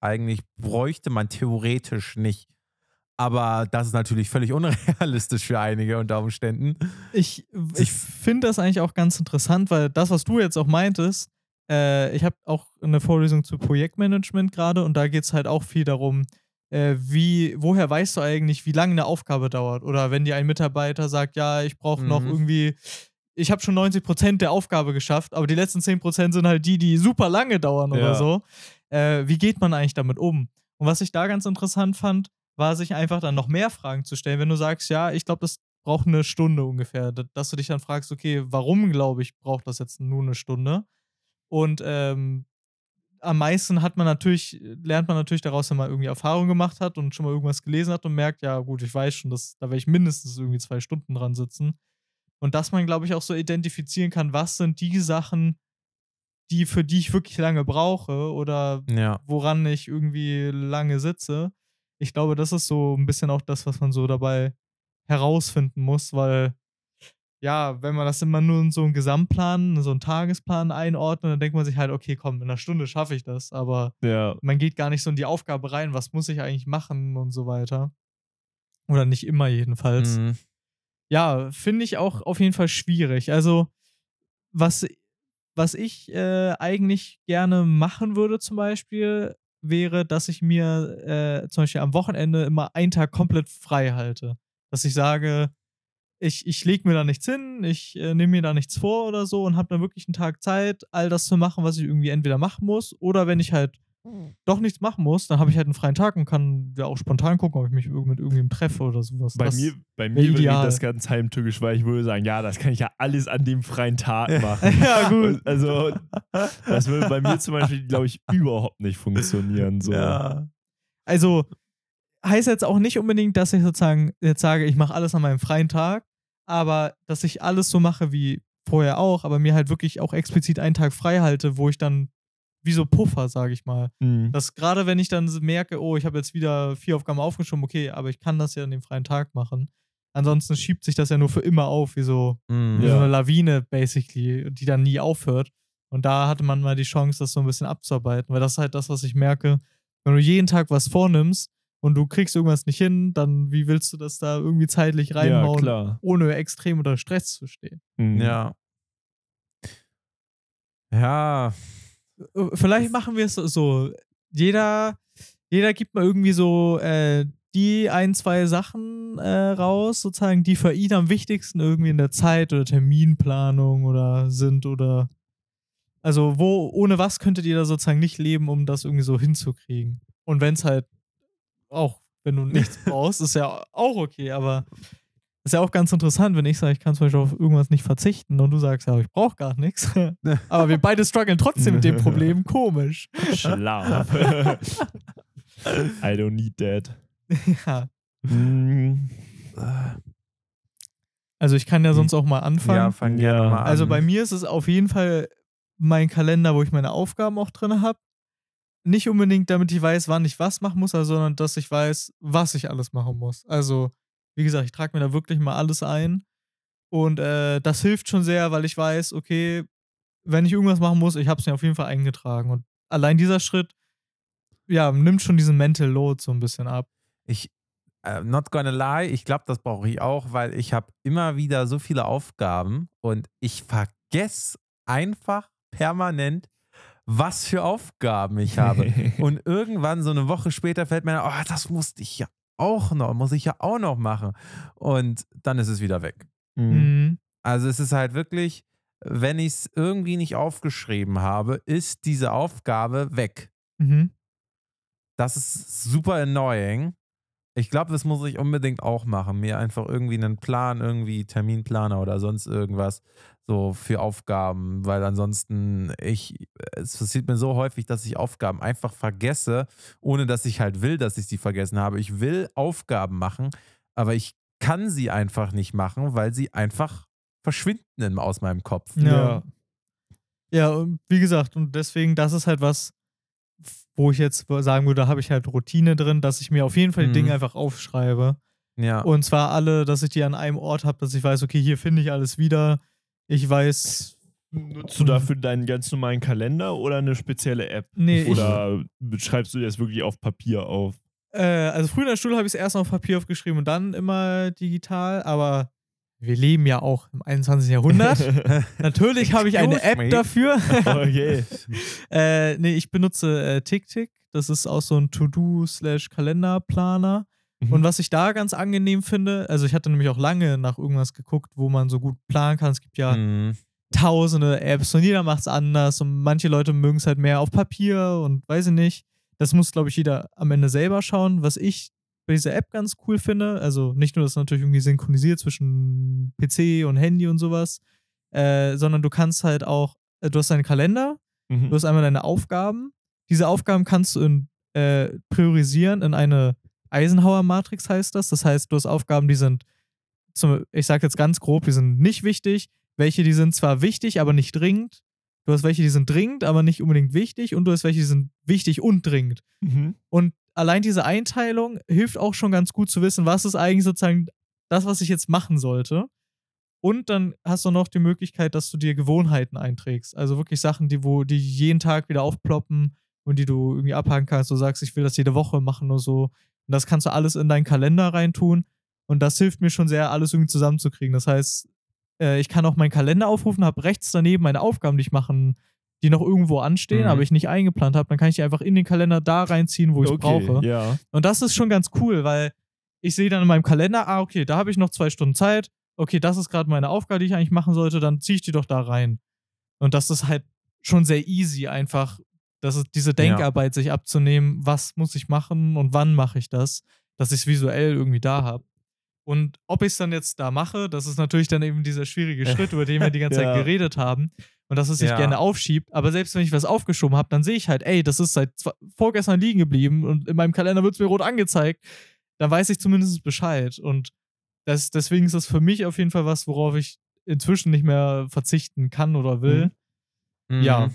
eigentlich bräuchte man theoretisch nicht. Aber das ist natürlich völlig unrealistisch für einige unter Umständen. Ich, ich finde das eigentlich auch ganz interessant, weil das, was du jetzt auch meintest, äh, ich habe auch eine Vorlesung zu Projektmanagement gerade und da geht es halt auch viel darum, äh, wie, woher weißt du eigentlich, wie lange eine Aufgabe dauert? Oder wenn dir ein Mitarbeiter sagt, ja, ich brauche noch Mhm. irgendwie, ich habe schon 90% der Aufgabe geschafft, aber die letzten 10% sind halt die, die super lange dauern oder Ja. so. Äh, wie geht man eigentlich damit um? Und was ich da ganz interessant fand, war sich einfach dann noch mehr Fragen zu stellen. Wenn du sagst, ja, ich glaube, das braucht eine Stunde ungefähr, da- dass du dich dann fragst, okay, warum glaube ich, braucht das jetzt nur eine Stunde? Und ähm, am meisten hat man natürlich, lernt man natürlich daraus, wenn man irgendwie Erfahrung gemacht hat und schon mal irgendwas gelesen hat und merkt, ja, gut, ich weiß schon, dass, da werde ich mindestens irgendwie zwei Stunden dran sitzen. Und dass man, glaube ich, auch so identifizieren kann, was sind die Sachen, die, für die ich wirklich lange brauche oder Ja. woran ich irgendwie lange sitze. Ich glaube, das ist so ein bisschen auch das, was man so dabei herausfinden muss, weil ja, wenn man das immer nur in so einen Gesamtplan, so einen Tagesplan einordnet, dann denkt man sich halt, okay, komm, in einer Stunde schaffe ich das, aber Ja. man geht gar nicht so in die Aufgabe rein, was muss ich eigentlich machen und so weiter. Oder nicht immer jedenfalls Mhm. ja, finde ich auch auf jeden Fall schwierig. Also, was, was ich äh, eigentlich gerne machen würde, zum Beispiel, wäre, dass ich mir äh, zum Beispiel am Wochenende immer einen Tag komplett frei halte. Dass ich sage, ich, ich lege mir da nichts hin, ich äh, nehme mir da nichts vor oder so und habe dann wirklich einen Tag Zeit, all das zu machen, was ich irgendwie entweder machen muss oder wenn ich halt doch nichts machen muss, dann habe ich halt einen freien Tag und kann ja auch spontan gucken, ob ich mich mit irgendjemandem treffe oder sowas. Bei das, mir, bei mir wäre ideal. das ganz heimtückisch, weil ich würde sagen, ja, das kann ich ja alles an dem freien Tag *laughs* machen. ja, gut. Und Also, das würde bei mir zum Beispiel, glaube ich, überhaupt nicht funktionieren. So. Ja. Also heißt jetzt auch nicht unbedingt, dass ich sozusagen jetzt sage, ich mache alles an meinem freien Tag, aber dass ich alles so mache wie vorher auch, aber mir halt wirklich auch explizit einen Tag frei halte, wo ich dann wie so Puffer, sage ich mal. Mhm. Dass gerade wenn ich dann merke, oh, ich habe jetzt wieder vier Aufgaben aufgeschoben, okay, aber ich kann das ja an dem freien Tag machen. Ansonsten schiebt sich das ja nur für immer auf, wie so, Mhm. wie so eine Lawine, basically, die dann nie aufhört. Und da hatte man mal die Chance, das so ein bisschen abzuarbeiten, weil das ist halt das, was ich merke. Wenn du jeden Tag was vornimmst und du kriegst irgendwas nicht hin, dann wie willst du das da irgendwie zeitlich Ja, reinhauen, klar. ohne extrem unter Stress zu stehen? Mhm. Ja. Ja. Äh, Vielleicht machen wir es so. Jeder, jeder gibt mal irgendwie so äh, die ein, zwei Sachen äh, raus, sozusagen, die für ihn am wichtigsten irgendwie in der Zeit oder Terminplanung oder sind oder also wo, ohne was könntet ihr da sozusagen nicht leben, um das irgendwie so hinzukriegen? Und wenn es halt auch wenn du *laughs* nichts brauchst, ist ja auch okay, aber ist ja auch ganz interessant, wenn ich sage, ich kann zum Beispiel auf irgendwas nicht verzichten und du sagst, ja, ich brauche gar nichts. *laughs* Aber wir beide strugglen trotzdem mit dem Problem. *laughs* Komisch. Schlaf. I don't need that. Ja. Mm, Also ich kann ja sonst auch mal anfangen. Ja, fang gerne Ja. mal an. Also bei mir ist es auf jeden Fall mein Kalender, wo ich meine Aufgaben auch drin habe. Nicht unbedingt, damit ich weiß, wann ich was machen muss, also, sondern dass ich weiß, was ich alles machen muss. Also, wie gesagt, ich trage mir da wirklich mal alles ein. Und äh, das hilft schon sehr, weil ich weiß, okay, wenn ich irgendwas machen muss, ich habe es mir auf jeden Fall eingetragen. Und allein dieser Schritt, ja, nimmt schon diesen Mental Load so ein bisschen ab. Ich, äh, not gonna lie, ich glaube, das brauche ich auch, weil ich habe immer wieder so viele Aufgaben und ich vergesse einfach permanent, was für Aufgaben ich habe. *laughs* und irgendwann, so eine Woche später, fällt mir, oh, das musste ich ja auch noch, muss ich ja auch noch machen. Und dann ist es wieder weg. mm. Mhm. Also es ist halt wirklich, wenn ich es irgendwie nicht aufgeschrieben habe, ist diese Aufgabe weg. Mhm. Das ist super annoying. Ich glaube, das muss ich unbedingt auch machen. Mir einfach irgendwie einen Plan, irgendwie Terminplaner oder sonst irgendwas so für Aufgaben, weil ansonsten ich, es passiert mir so häufig, dass ich Aufgaben einfach vergesse, ohne dass ich halt will, dass ich sie vergessen habe. Ich will Aufgaben machen, aber ich kann sie einfach nicht machen, weil sie einfach verschwinden in- aus meinem Kopf. Ja. Ja, wie gesagt, und deswegen, das ist halt was, wo ich jetzt sagen würde, da habe ich halt Routine drin, dass ich mir auf jeden Fall die Mhm. Dinge einfach aufschreibe. Ja. Und zwar alle, dass ich die an einem Ort habe, dass ich weiß, okay, hier finde ich alles wieder. Ich weiß. Nutzt du dafür deinen ganz normalen Kalender oder eine spezielle App? Nee, ich, Oder schreibst du das wirklich auf Papier auf? äh, also früher in der Schule habe ich es erst auf Papier aufgeschrieben und dann immer digital, aber wir leben ja auch im 21. Jahrhundert. *laughs* Natürlich habe ich eine App dafür. *laughs* Okay. *laughs* äh, nee, ich benutze äh, TickTick. Das ist auch so ein To-Do-Kalenderplaner. Mhm. Und was ich da ganz angenehm finde, also ich hatte nämlich auch lange nach irgendwas geguckt, wo man so gut planen kann. Es gibt ja Mhm. tausende Apps und jeder macht es anders und manche Leute mögen es halt mehr auf Papier und weiß ich nicht. Das muss, glaube ich, jeder am Ende selber schauen. Was ich bei dieser App ganz cool finde, also nicht nur, dass es natürlich irgendwie synchronisiert zwischen PC und Handy und sowas, äh, sondern du kannst halt auch, äh, du hast deinen Kalender, Mhm. Du hast einmal deine Aufgaben. Diese Aufgaben kannst du in, äh, priorisieren in eine Eisenhower-Matrix, heißt das. Das heißt, du hast Aufgaben, die sind, zum, ich sage jetzt ganz grob, die sind nicht wichtig. Welche, die sind zwar wichtig, aber nicht dringend. Du hast welche, die sind dringend, aber nicht unbedingt wichtig. Und du hast welche, die sind wichtig und dringend. Mhm. Und allein diese Einteilung hilft auch schon ganz gut zu wissen, was ist eigentlich sozusagen das, was ich jetzt machen sollte. Und dann hast du noch die Möglichkeit, dass du dir Gewohnheiten einträgst. Also wirklich Sachen, die, wo, die jeden Tag wieder aufploppen und die du irgendwie abhaken kannst. Du sagst, ich will das jede Woche machen oder so. Und das kannst du alles in deinen Kalender reintun. Und das hilft mir schon sehr, alles irgendwie zusammenzukriegen. Das heißt, äh, ich kann auch meinen Kalender aufrufen, habe rechts daneben meine Aufgaben, die ich machen, die noch irgendwo anstehen, Mhm. aber ich nicht eingeplant habe. Dann kann ich die einfach in den Kalender da reinziehen, wo ich es okay, brauche. Ja. Und das ist schon ganz cool, weil ich sehe dann in meinem Kalender, ah, okay, da habe ich noch zwei Stunden Zeit. Okay, das ist gerade meine Aufgabe, die ich eigentlich machen sollte, dann ziehe ich die doch da rein. Und das ist halt schon sehr easy, einfach das ist diese Denkarbeit sich abzunehmen, was muss ich machen und wann mache ich das, dass ich es visuell irgendwie da habe. Und ob ich es dann jetzt da mache, das ist natürlich dann eben dieser schwierige *laughs* Schritt, über den wir die ganze Ja. Zeit geredet haben. Und dass es sich Ja. gerne aufschiebt. Aber selbst wenn ich was aufgeschoben habe, dann sehe ich halt, ey, das ist seit vorgestern liegen geblieben und in meinem Kalender wird es mir rot angezeigt. Dann weiß ich zumindest Bescheid. Und das, deswegen ist das für mich auf jeden Fall was, worauf ich inzwischen nicht mehr verzichten kann oder will. Mhm. Ja.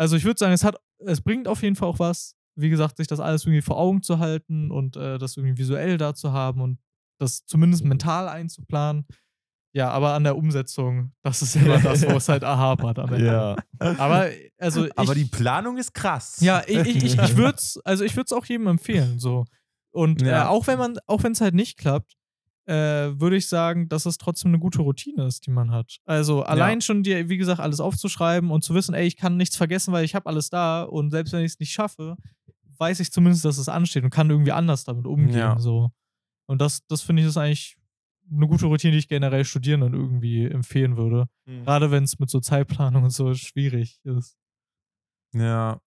Also ich würde sagen, es hat, es bringt auf jeden Fall auch was, wie gesagt, sich das alles irgendwie vor Augen zu halten und äh, das irgendwie visuell da zu haben und das zumindest mental einzuplanen. Ja, aber an der Umsetzung, das ist *laughs* immer das, wo es halt hapert am Ende. Ja. Aber also *laughs* ich, Aber die Planung ist krass. ja, ich, ich, *laughs* ich, ich würde es, also ich würde es auch jedem empfehlen, so. Und Ja. äh, auch wenn man, auch wenn es halt nicht klappt, äh, würde ich sagen, dass es trotzdem eine gute Routine ist, die man hat. Also allein schon dir, wie gesagt, alles aufzuschreiben und zu wissen, ey, ich kann nichts vergessen, weil ich habe alles da und selbst wenn ich es nicht schaffe, weiß ich zumindest, dass es ansteht und kann irgendwie anders damit umgehen. Ja. So. Und das, das finde ich ist eigentlich eine gute Routine, die ich generell Studierenden irgendwie empfehlen würde. Mhm. Gerade wenn es mit so Zeitplanung und so schwierig ist. Ja.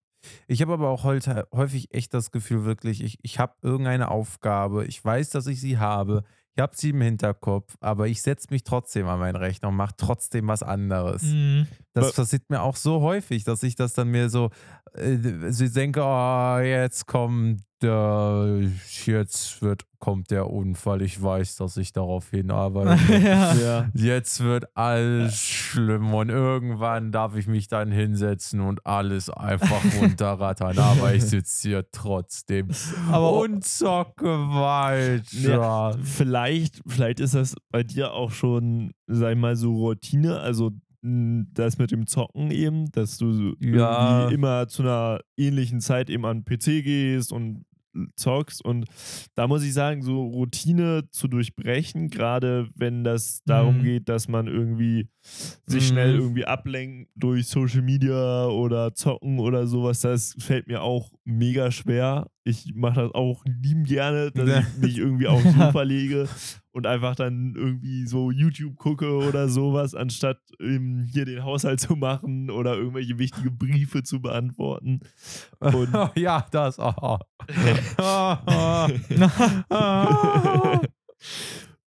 Ich habe aber auch heute häufig echt das Gefühl, wirklich, ich, ich habe irgendeine Aufgabe, ich weiß, dass ich sie habe, ich habe sie im Hinterkopf, aber ich setze mich trotzdem an meinen Rechner und mache trotzdem was anderes. Mhm. Das passiert mir auch so häufig, dass ich das dann mir so, äh, so denke, oh, jetzt kommt der, jetzt wird, kommt der Unfall. Ich weiß, dass ich darauf hinarbeite. ja. *laughs* Ja. Jetzt wird alles schlimm und irgendwann darf ich mich dann hinsetzen und alles einfach *laughs* runterrattern. Aber ich sitze hier trotzdem Aber und zocke weiter. Vielleicht, vielleicht ist das bei dir auch schon, sag ich mal, so Routine, also das mit dem Zocken eben, dass du Ja. irgendwie immer zu einer ähnlichen Zeit eben an den PC gehst und zockst und da muss ich sagen, so Routine zu durchbrechen, gerade wenn das darum Mhm. geht, dass man irgendwie sich Mhm. schnell irgendwie ablenkt durch Social Media oder zocken oder sowas, das fällt mir auch mega schwer. Ich mache das auch lieben gerne, dass ich mich irgendwie aufs *laughs* Ja. Sofa lege und einfach dann irgendwie so YouTube gucke oder sowas, anstatt ähm, hier den Haushalt zu machen oder irgendwelche wichtige Briefe zu beantworten. Und *laughs* ja, das auch. *laughs*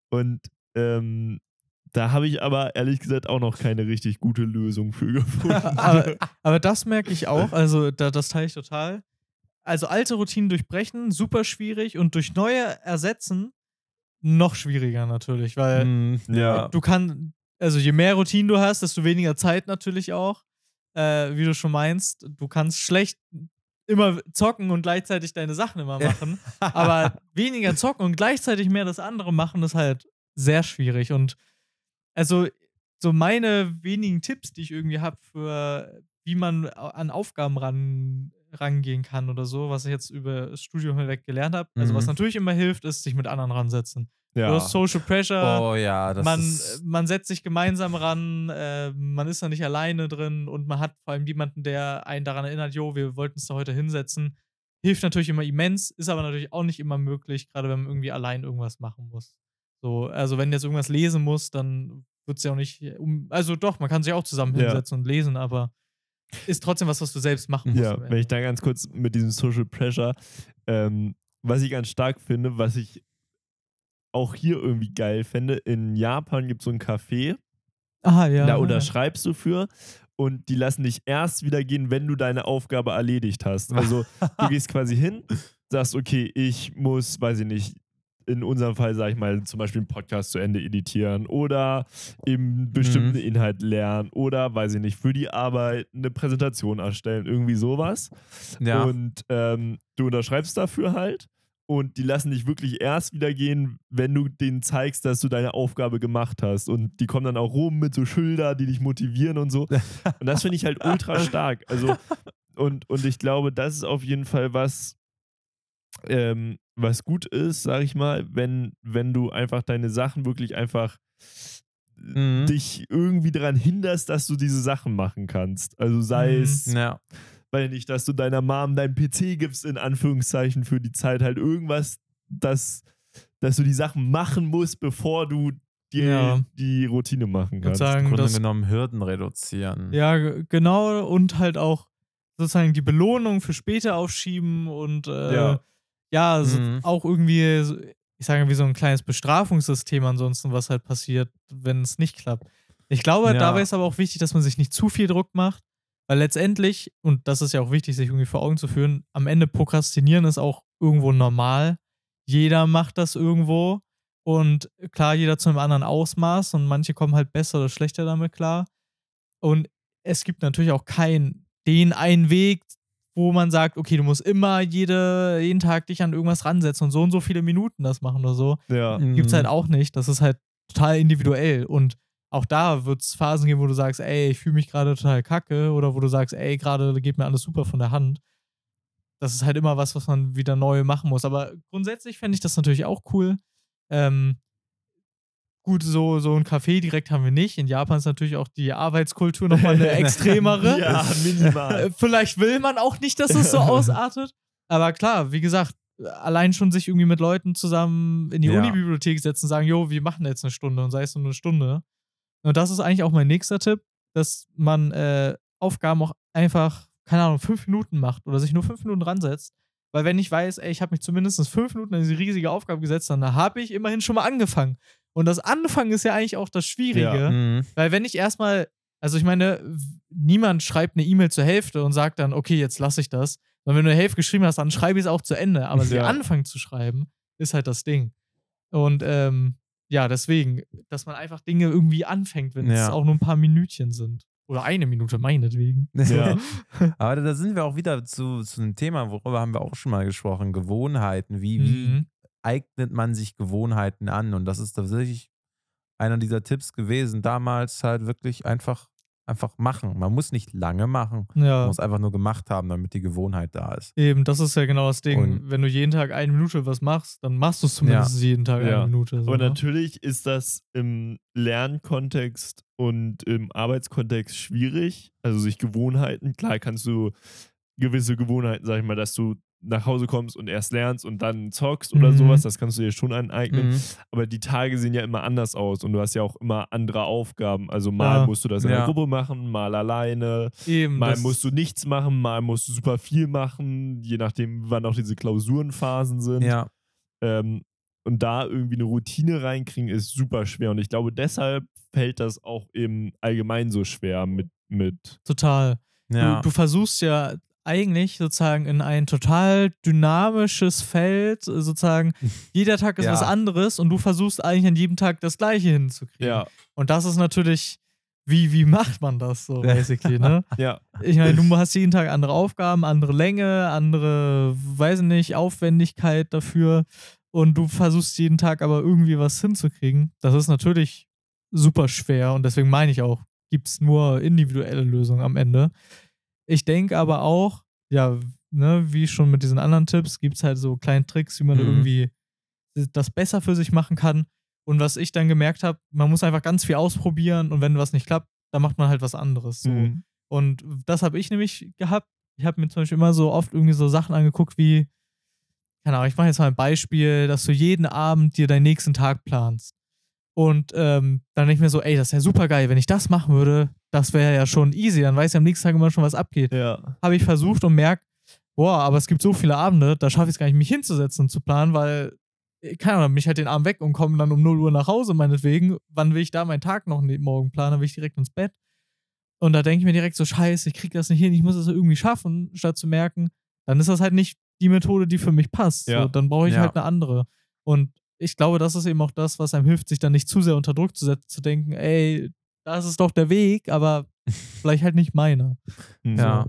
Und ähm, da habe ich aber ehrlich gesagt auch noch keine richtig gute Lösung für gefunden. aber, aber das merke ich auch, also da, das teile ich total. Also alte Routinen durchbrechen, super schwierig und durch neue ersetzen, noch schwieriger natürlich, weil Hm, ja. du kannst, also je mehr Routinen du hast, desto weniger Zeit natürlich auch. Äh, wie du schon meinst, du kannst schlecht immer zocken und gleichzeitig deine Sachen immer machen. aber weniger *laughs* zocken und gleichzeitig mehr das andere machen, ist halt sehr schwierig. Und also, so meine wenigen Tipps, die ich irgendwie habe für wie man an Aufgaben ran, rangehen kann oder so, was ich jetzt über das Studium hinweg gelernt habe. Also, was Mhm. natürlich immer hilft, ist sich mit anderen ransetzen. Du ja. hast Social Pressure Oh ja, das man, ist. man setzt sich gemeinsam ran, äh, man ist da nicht alleine drin und man hat vor allem jemanden, der einen daran erinnert, jo, wir wollten uns da heute hinsetzen. Hilft natürlich immer immens, ist aber natürlich auch nicht immer möglich, gerade wenn man irgendwie allein irgendwas machen muss. So, also wenn du jetzt irgendwas lesen muss, dann wird es ja auch nicht, um, also doch, man kann sich auch zusammen Ja. hinsetzen und lesen, aber ist trotzdem was, was du selbst machen musst. Ja, wenn ich da ganz kurz mit diesem Social Pressure, ähm, was ich ganz stark finde, was ich auch hier irgendwie geil fände, in Japan gibt es so ein Café, Aha, ja. da ja. unterschreibst du für und die lassen dich erst wieder gehen, wenn du deine Aufgabe erledigt hast. Also du *laughs* gehst quasi hin, sagst, okay, ich muss, weiß ich nicht, in unserem Fall, sag ich mal, zum Beispiel einen Podcast zu Ende editieren oder eben bestimmten Mhm. Inhalt lernen oder, weiß ich nicht, für die Arbeit eine Präsentation erstellen, irgendwie sowas. Ja. Und ähm, du unterschreibst dafür halt und die lassen dich wirklich erst wieder gehen, wenn du denen zeigst, dass du deine Aufgabe gemacht hast. Und die kommen dann auch rum mit so Schilder, die dich motivieren und so. *laughs* Und das finde ich halt ultra stark. Also, und, und ich glaube, das ist auf jeden Fall was, ähm, was gut ist, sag ich mal, wenn, wenn du einfach deine Sachen wirklich einfach Mhm. dich irgendwie daran hinderst, dass du diese Sachen machen kannst. Also sei Mhm. es, ja. weil nicht, dass du deiner Mom deinen PC gibst, in Anführungszeichen, für die Zeit halt irgendwas, dass, dass du die Sachen machen musst, bevor du dir Ja. die Routine machen kannst. sagen, Im Grunde genommen Hürden reduzieren. Ja, genau. Und halt auch sozusagen die Belohnung für später aufschieben und äh, Ja. Ja, so Mhm. auch irgendwie, ich sage wie so ein kleines Bestrafungssystem ansonsten, was halt passiert, wenn es nicht klappt. Ich glaube, Ja. dabei ist aber auch wichtig, dass man sich nicht zu viel Druck macht, weil letztendlich, und das ist ja auch wichtig, sich irgendwie vor Augen zu führen, am Ende Prokrastinieren ist auch irgendwo normal. Jeder macht das irgendwo. Und klar, jeder zu einem anderen Ausmaß und manche kommen halt besser oder schlechter damit klar. Und es gibt natürlich auch keinen, den einen Weg, wo man sagt, okay, du musst immer jede, jeden Tag dich an irgendwas ransetzen und so und so viele Minuten das machen oder so. Ja. Gibt's halt Mhm. auch nicht. Das ist halt total individuell. Und auch da wird es Phasen geben, wo du sagst, ey, ich fühle mich gerade total kacke oder wo du sagst, ey, gerade geht mir alles super von der Hand. Das ist halt immer was, was man wieder neu machen muss. Aber grundsätzlich fände ich das natürlich auch cool. Ähm, gut, so, so ein Café direkt haben wir nicht. In Japan ist natürlich auch die Arbeitskultur nochmal eine *laughs* extremere. Ja, minimal. Äh, Vielleicht will man auch nicht, dass es so *laughs* ausartet. Aber klar, wie gesagt, allein schon sich irgendwie mit Leuten zusammen in die Ja. Unibibliothek setzen und sagen, jo, wir machen jetzt eine Stunde und sei es nur eine Stunde. Und das ist eigentlich auch mein nächster Tipp, dass man äh, Aufgaben auch einfach keine Ahnung, fünf Minuten macht oder sich nur fünf Minuten ransetzt. Weil wenn ich weiß, ey, ich habe mich zumindest fünf Minuten an diese riesige Aufgabe gesetzt, dann habe ich immerhin schon mal angefangen. Und das Anfangen ist ja eigentlich auch das Schwierige. Ja. Mhm. Weil wenn ich erstmal, also ich meine, niemand schreibt eine E-Mail zur Hälfte und sagt dann, okay, jetzt lasse ich das. Sondern wenn du eine Hälfte geschrieben hast, dann schreibe ich es auch zu Ende. Aber sie Ja. anfangen zu schreiben, ist halt das Ding. Und ähm, ja, deswegen, dass man einfach Dinge irgendwie anfängt, wenn es Ja. auch nur ein paar Minütchen sind. Oder eine Minute, meinetwegen. *laughs* Ja. Aber da sind wir auch wieder zu, zu einem Thema, worüber haben wir auch schon mal gesprochen, Gewohnheiten. Wie, wie Mhm. Eignet man sich Gewohnheiten an? Und das ist tatsächlich einer dieser Tipps gewesen, damals halt wirklich einfach, einfach machen. Man muss nicht lange machen. Man Ja. muss einfach nur gemacht haben, damit die Gewohnheit da ist. Eben, das ist ja genau das Ding. Und- wenn du jeden Tag eine Minute was machst, dann machst du es zumindest jeden Tag Ja. eine Minute. So, Aber ne? natürlich ist das im Lernkontext und im Arbeitskontext schwierig. Also sich Gewohnheiten, klar kannst du gewisse Gewohnheiten, sag ich mal, dass du nach Hause kommst und erst lernst und dann zockst oder Mhm. sowas, das kannst du dir schon aneignen. Mhm. Aber die Tage sehen ja immer anders aus und du hast ja auch immer andere Aufgaben. Also mal Ja. musst du das in Ja. der Gruppe machen, mal alleine, Eben, mal musst du nichts machen, mal musst du super viel machen, je nachdem, wann auch diese Klausurenphasen sind. Ja, Ähm, und da irgendwie eine Routine reinkriegen, ist super schwer. Und ich glaube, deshalb fällt das auch eben allgemein so schwer mit. mit Total. ja. Du, du versuchst ja eigentlich sozusagen in ein total dynamisches Feld, sozusagen, *laughs* jeder Tag ist Ja. was anderes und du versuchst eigentlich an jedem Tag das Gleiche hinzukriegen. ja, Und das ist natürlich, wie, wie macht man das so, *laughs* basically, ne? ja, Ich meine, du hast jeden Tag andere Aufgaben, andere Länge, andere, weiß nicht, Aufwendigkeit dafür und du versuchst jeden Tag aber irgendwie was hinzukriegen. Das ist natürlich super schwer und deswegen meine ich auch, gibt es nur individuelle Lösungen am Ende. Ich denke aber auch, ja, ne, wie schon mit diesen anderen Tipps, gibt es halt so kleine Tricks, wie man Mhm. irgendwie das besser für sich machen kann. Und was ich dann gemerkt habe, man muss einfach ganz viel ausprobieren und wenn was nicht klappt, dann macht man halt was anderes. So. Mhm. Und das habe ich nämlich gehabt. Ich habe mir zum Beispiel immer so oft irgendwie so Sachen angeguckt wie, keine Ahnung, ich mache jetzt mal ein Beispiel, dass du jeden Abend dir deinen nächsten Tag planst. Und ähm, dann denke ich mir so, ey, das ist ja super geil. Wenn ich das machen würde, das wäre ja schon easy. Dann weiß ich am nächsten Tag immer schon, was abgeht. ja, Habe ich versucht und merke, boah, aber es gibt so viele Abende, da schaffe ich es gar nicht, mich hinzusetzen und zu planen, weil, äh, keine Ahnung, mich halt den Abend weg und komme dann um 0 Uhr nach Hause, meinetwegen. Wann will ich da meinen Tag noch ne- morgen planen? Dann will ich direkt ins Bett. Und da denke ich mir direkt so, scheiße, ich krieg das nicht hin, ich muss das irgendwie schaffen, statt zu merken, dann ist das halt nicht die Methode, die für mich passt. Ja. So, dann brauche ich Ja. halt eine andere. Und ich glaube, das ist eben auch das, was einem hilft, sich dann nicht zu sehr unter Druck zu setzen, zu denken, ey, das ist doch der Weg, aber *laughs* vielleicht halt nicht meiner. Mhm. Ja.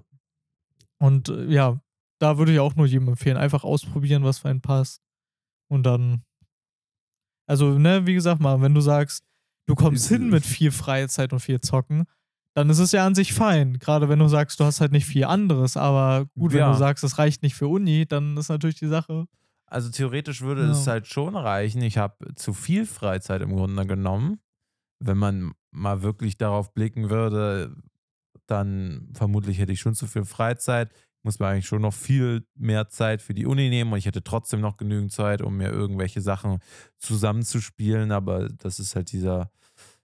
Und äh, ja, da würde ich auch nur jedem empfehlen, einfach ausprobieren, was für einen passt. Und dann, also, ne, wie gesagt mal, wenn du sagst, du kommst hin mit *laughs* viel Freizeit und viel Zocken, dann ist es ja an sich fein. Gerade wenn du sagst, du hast halt nicht viel anderes, aber gut, wenn Ja. du sagst, es reicht nicht für Uni, dann ist natürlich die Sache. Also theoretisch würde Ja. es halt schon reichen. Ich habe zu viel Freizeit im Grunde genommen. Wenn man mal wirklich darauf blicken würde, dann vermutlich hätte ich schon zu viel Freizeit. Ich muss mir eigentlich schon noch viel mehr Zeit für die Uni nehmen und ich hätte trotzdem noch genügend Zeit, um mir irgendwelche Sachen zusammenzuspielen. Aber das ist halt dieser,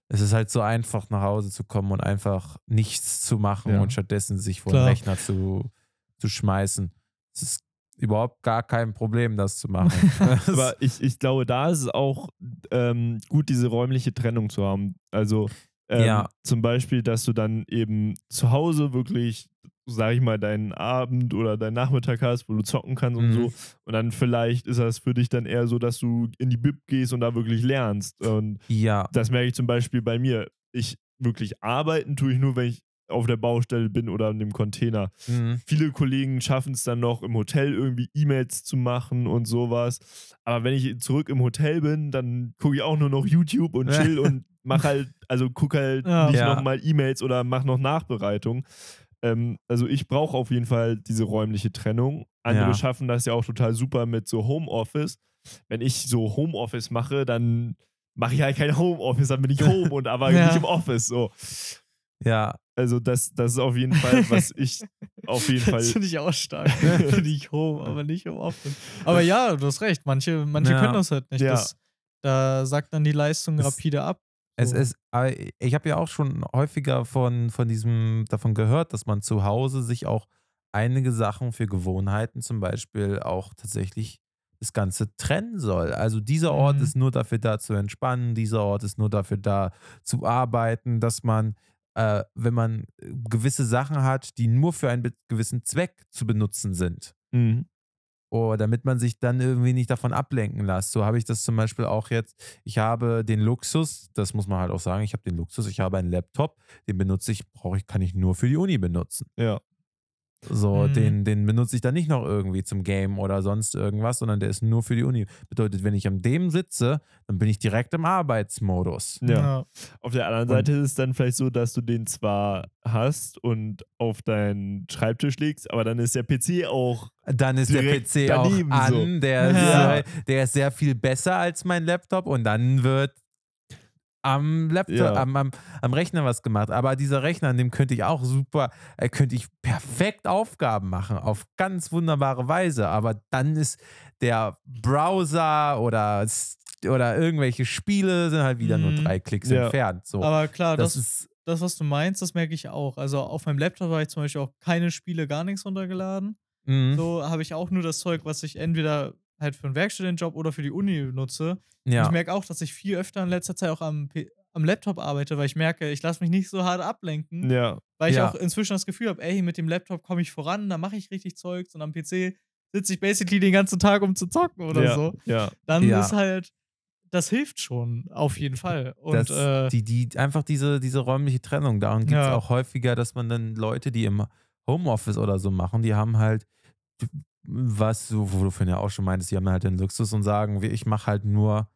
es ist halt so einfach nach Hause zu kommen und einfach nichts zu machen Ja. und stattdessen sich vor den Klar. Rechner zu, zu schmeißen. Es ist überhaupt gar kein Problem, das zu machen. *laughs* Aber ich, ich glaube, da ist es auch ähm, gut, diese räumliche Trennung zu haben. Also ähm, Ja. zum Beispiel, dass du dann eben zu Hause wirklich, sag ich mal, deinen Abend oder deinen Nachmittag hast, wo du zocken kannst und Mhm. so. Und dann vielleicht ist das für dich dann eher so, dass du in die Bib gehst und da wirklich lernst. Und ja, das merke ich zum Beispiel bei mir. Ich wirklich arbeiten tue ich nur, wenn ich auf der Baustelle bin oder in dem Container. mhm. Viele Kollegen schaffen es dann noch im Hotel irgendwie E-Mails zu machen und sowas. Aber wenn ich zurück im Hotel bin, dann gucke ich auch nur noch YouTube und *laughs* chill und mach halt, also guck halt Ja. nicht Ja. nochmal E-Mails oder mach noch Nachbereitung. Ähm, also ich brauche auf jeden Fall diese räumliche Trennung. Andere Ja. schaffen das ja auch total super mit so Homeoffice. Wenn ich so Homeoffice mache, dann mache ich halt kein Homeoffice, dann bin ich *laughs* home und aber Ja. nicht im Office. So. Ja, Also das, das ist auf jeden Fall, was ich auf jeden *laughs* Fall Das finde ich auch stark. *laughs* finde ich home, aber nicht im Offen. Aber ja, du hast recht. Manche, manche Ja. können das halt nicht. Ja. Das, da sagt dann die Leistung Es- rapide ab. Es So. ist, aber ich habe ja auch schon häufiger von, von diesem, davon gehört, dass man zu Hause sich auch einige Sachen für Gewohnheiten zum Beispiel auch tatsächlich das Ganze trennen soll. Also dieser Ort Mhm. ist nur dafür da zu entspannen, dieser Ort ist nur dafür da zu arbeiten, dass man, äh, wenn man äh, gewisse Sachen hat, die nur für einen gewissen Zweck zu benutzen sind, Mhm. oder damit man sich dann irgendwie nicht davon ablenken lässt. So habe ich das zum Beispiel auch jetzt. Ich habe den Luxus, das muss man halt auch sagen, ich habe den Luxus, ich habe einen Laptop, den benutze ich, brauche ich, kann ich nur für die Uni benutzen. Ja. So, Mhm. den, den benutze ich dann nicht noch irgendwie zum Game oder sonst irgendwas, sondern der ist nur für die Uni. Bedeutet, wenn ich an dem sitze, dann bin ich direkt im Arbeitsmodus. Ja. Auf der anderen Und- Seite ist es dann vielleicht so, dass du den zwar hast und auf deinen Schreibtisch legst, aber dann ist der PC auch. Dann ist der PC auch an, so. der, ist, Ja. der ist sehr viel besser als mein Laptop und dann wird am Laptop, Ja. am, am, am Rechner was gemacht. Aber dieser Rechner, an dem könnte ich auch super, äh, könnte ich perfekt Aufgaben machen, auf ganz wunderbare Weise. Aber dann ist der Browser oder, oder irgendwelche Spiele sind halt wieder nur Mhm. drei Klicks Ja. entfernt. So. Aber klar, das, das, ist das, was du meinst, das merke ich auch. Also auf meinem Laptop habe ich zum Beispiel auch keine Spiele, gar nichts runtergeladen. mhm. So habe ich auch nur das Zeug, was ich entweder halt für einen Werkstudentenjob oder für die Uni nutze. Ja. ich merke auch, dass ich viel öfter in letzter Zeit auch am, P am Laptop arbeite, weil ich merke, ich lasse mich nicht so hart ablenken. Ja. Weil ich Ja. auch inzwischen das Gefühl habe, ey, mit dem Laptop komme ich voran, da mache ich richtig Zeugs und am PC sitze ich basically den ganzen Tag, um zu zocken oder ja. so. Ja. Dann ist halt, das hilft schon, auf jeden Fall. Und das, äh, die, die, einfach diese, diese räumliche Trennung. Darum gibt es auch häufiger, dass man dann Leute, die im Homeoffice oder so machen, die haben halt, was du, wo du vorhin ja auch schon meintest, die haben halt den Luxus und sagen, wie, ich mache halt nur,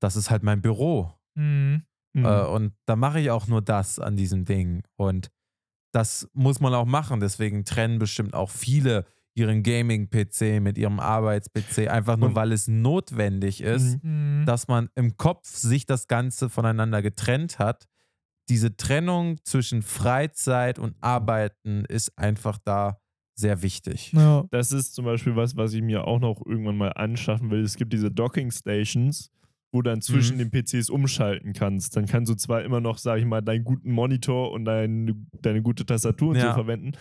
das ist halt mein Büro. mh, Mhm. Äh, und da mache ich auch nur das an diesem Ding. Und das muss man auch machen. Deswegen trennen bestimmt auch viele ihren Gaming-PC mit ihrem Arbeits-PC, einfach nur, Und- weil es notwendig ist Mhm. mh. dass man im Kopf sich das Ganze voneinander getrennt hat. Diese Trennung zwischen Freizeit und Arbeiten ist einfach da sehr wichtig. ja. Das ist zum Beispiel was, was ich mir auch noch irgendwann mal anschaffen will. Es gibt diese Docking Stations, wo du dann zwischen Mhm. den PCs umschalten kannst. Dann kannst du zwar immer noch, sag ich mal, deinen guten Monitor und dein, deine gute Tastatur und so Ja. verwenden,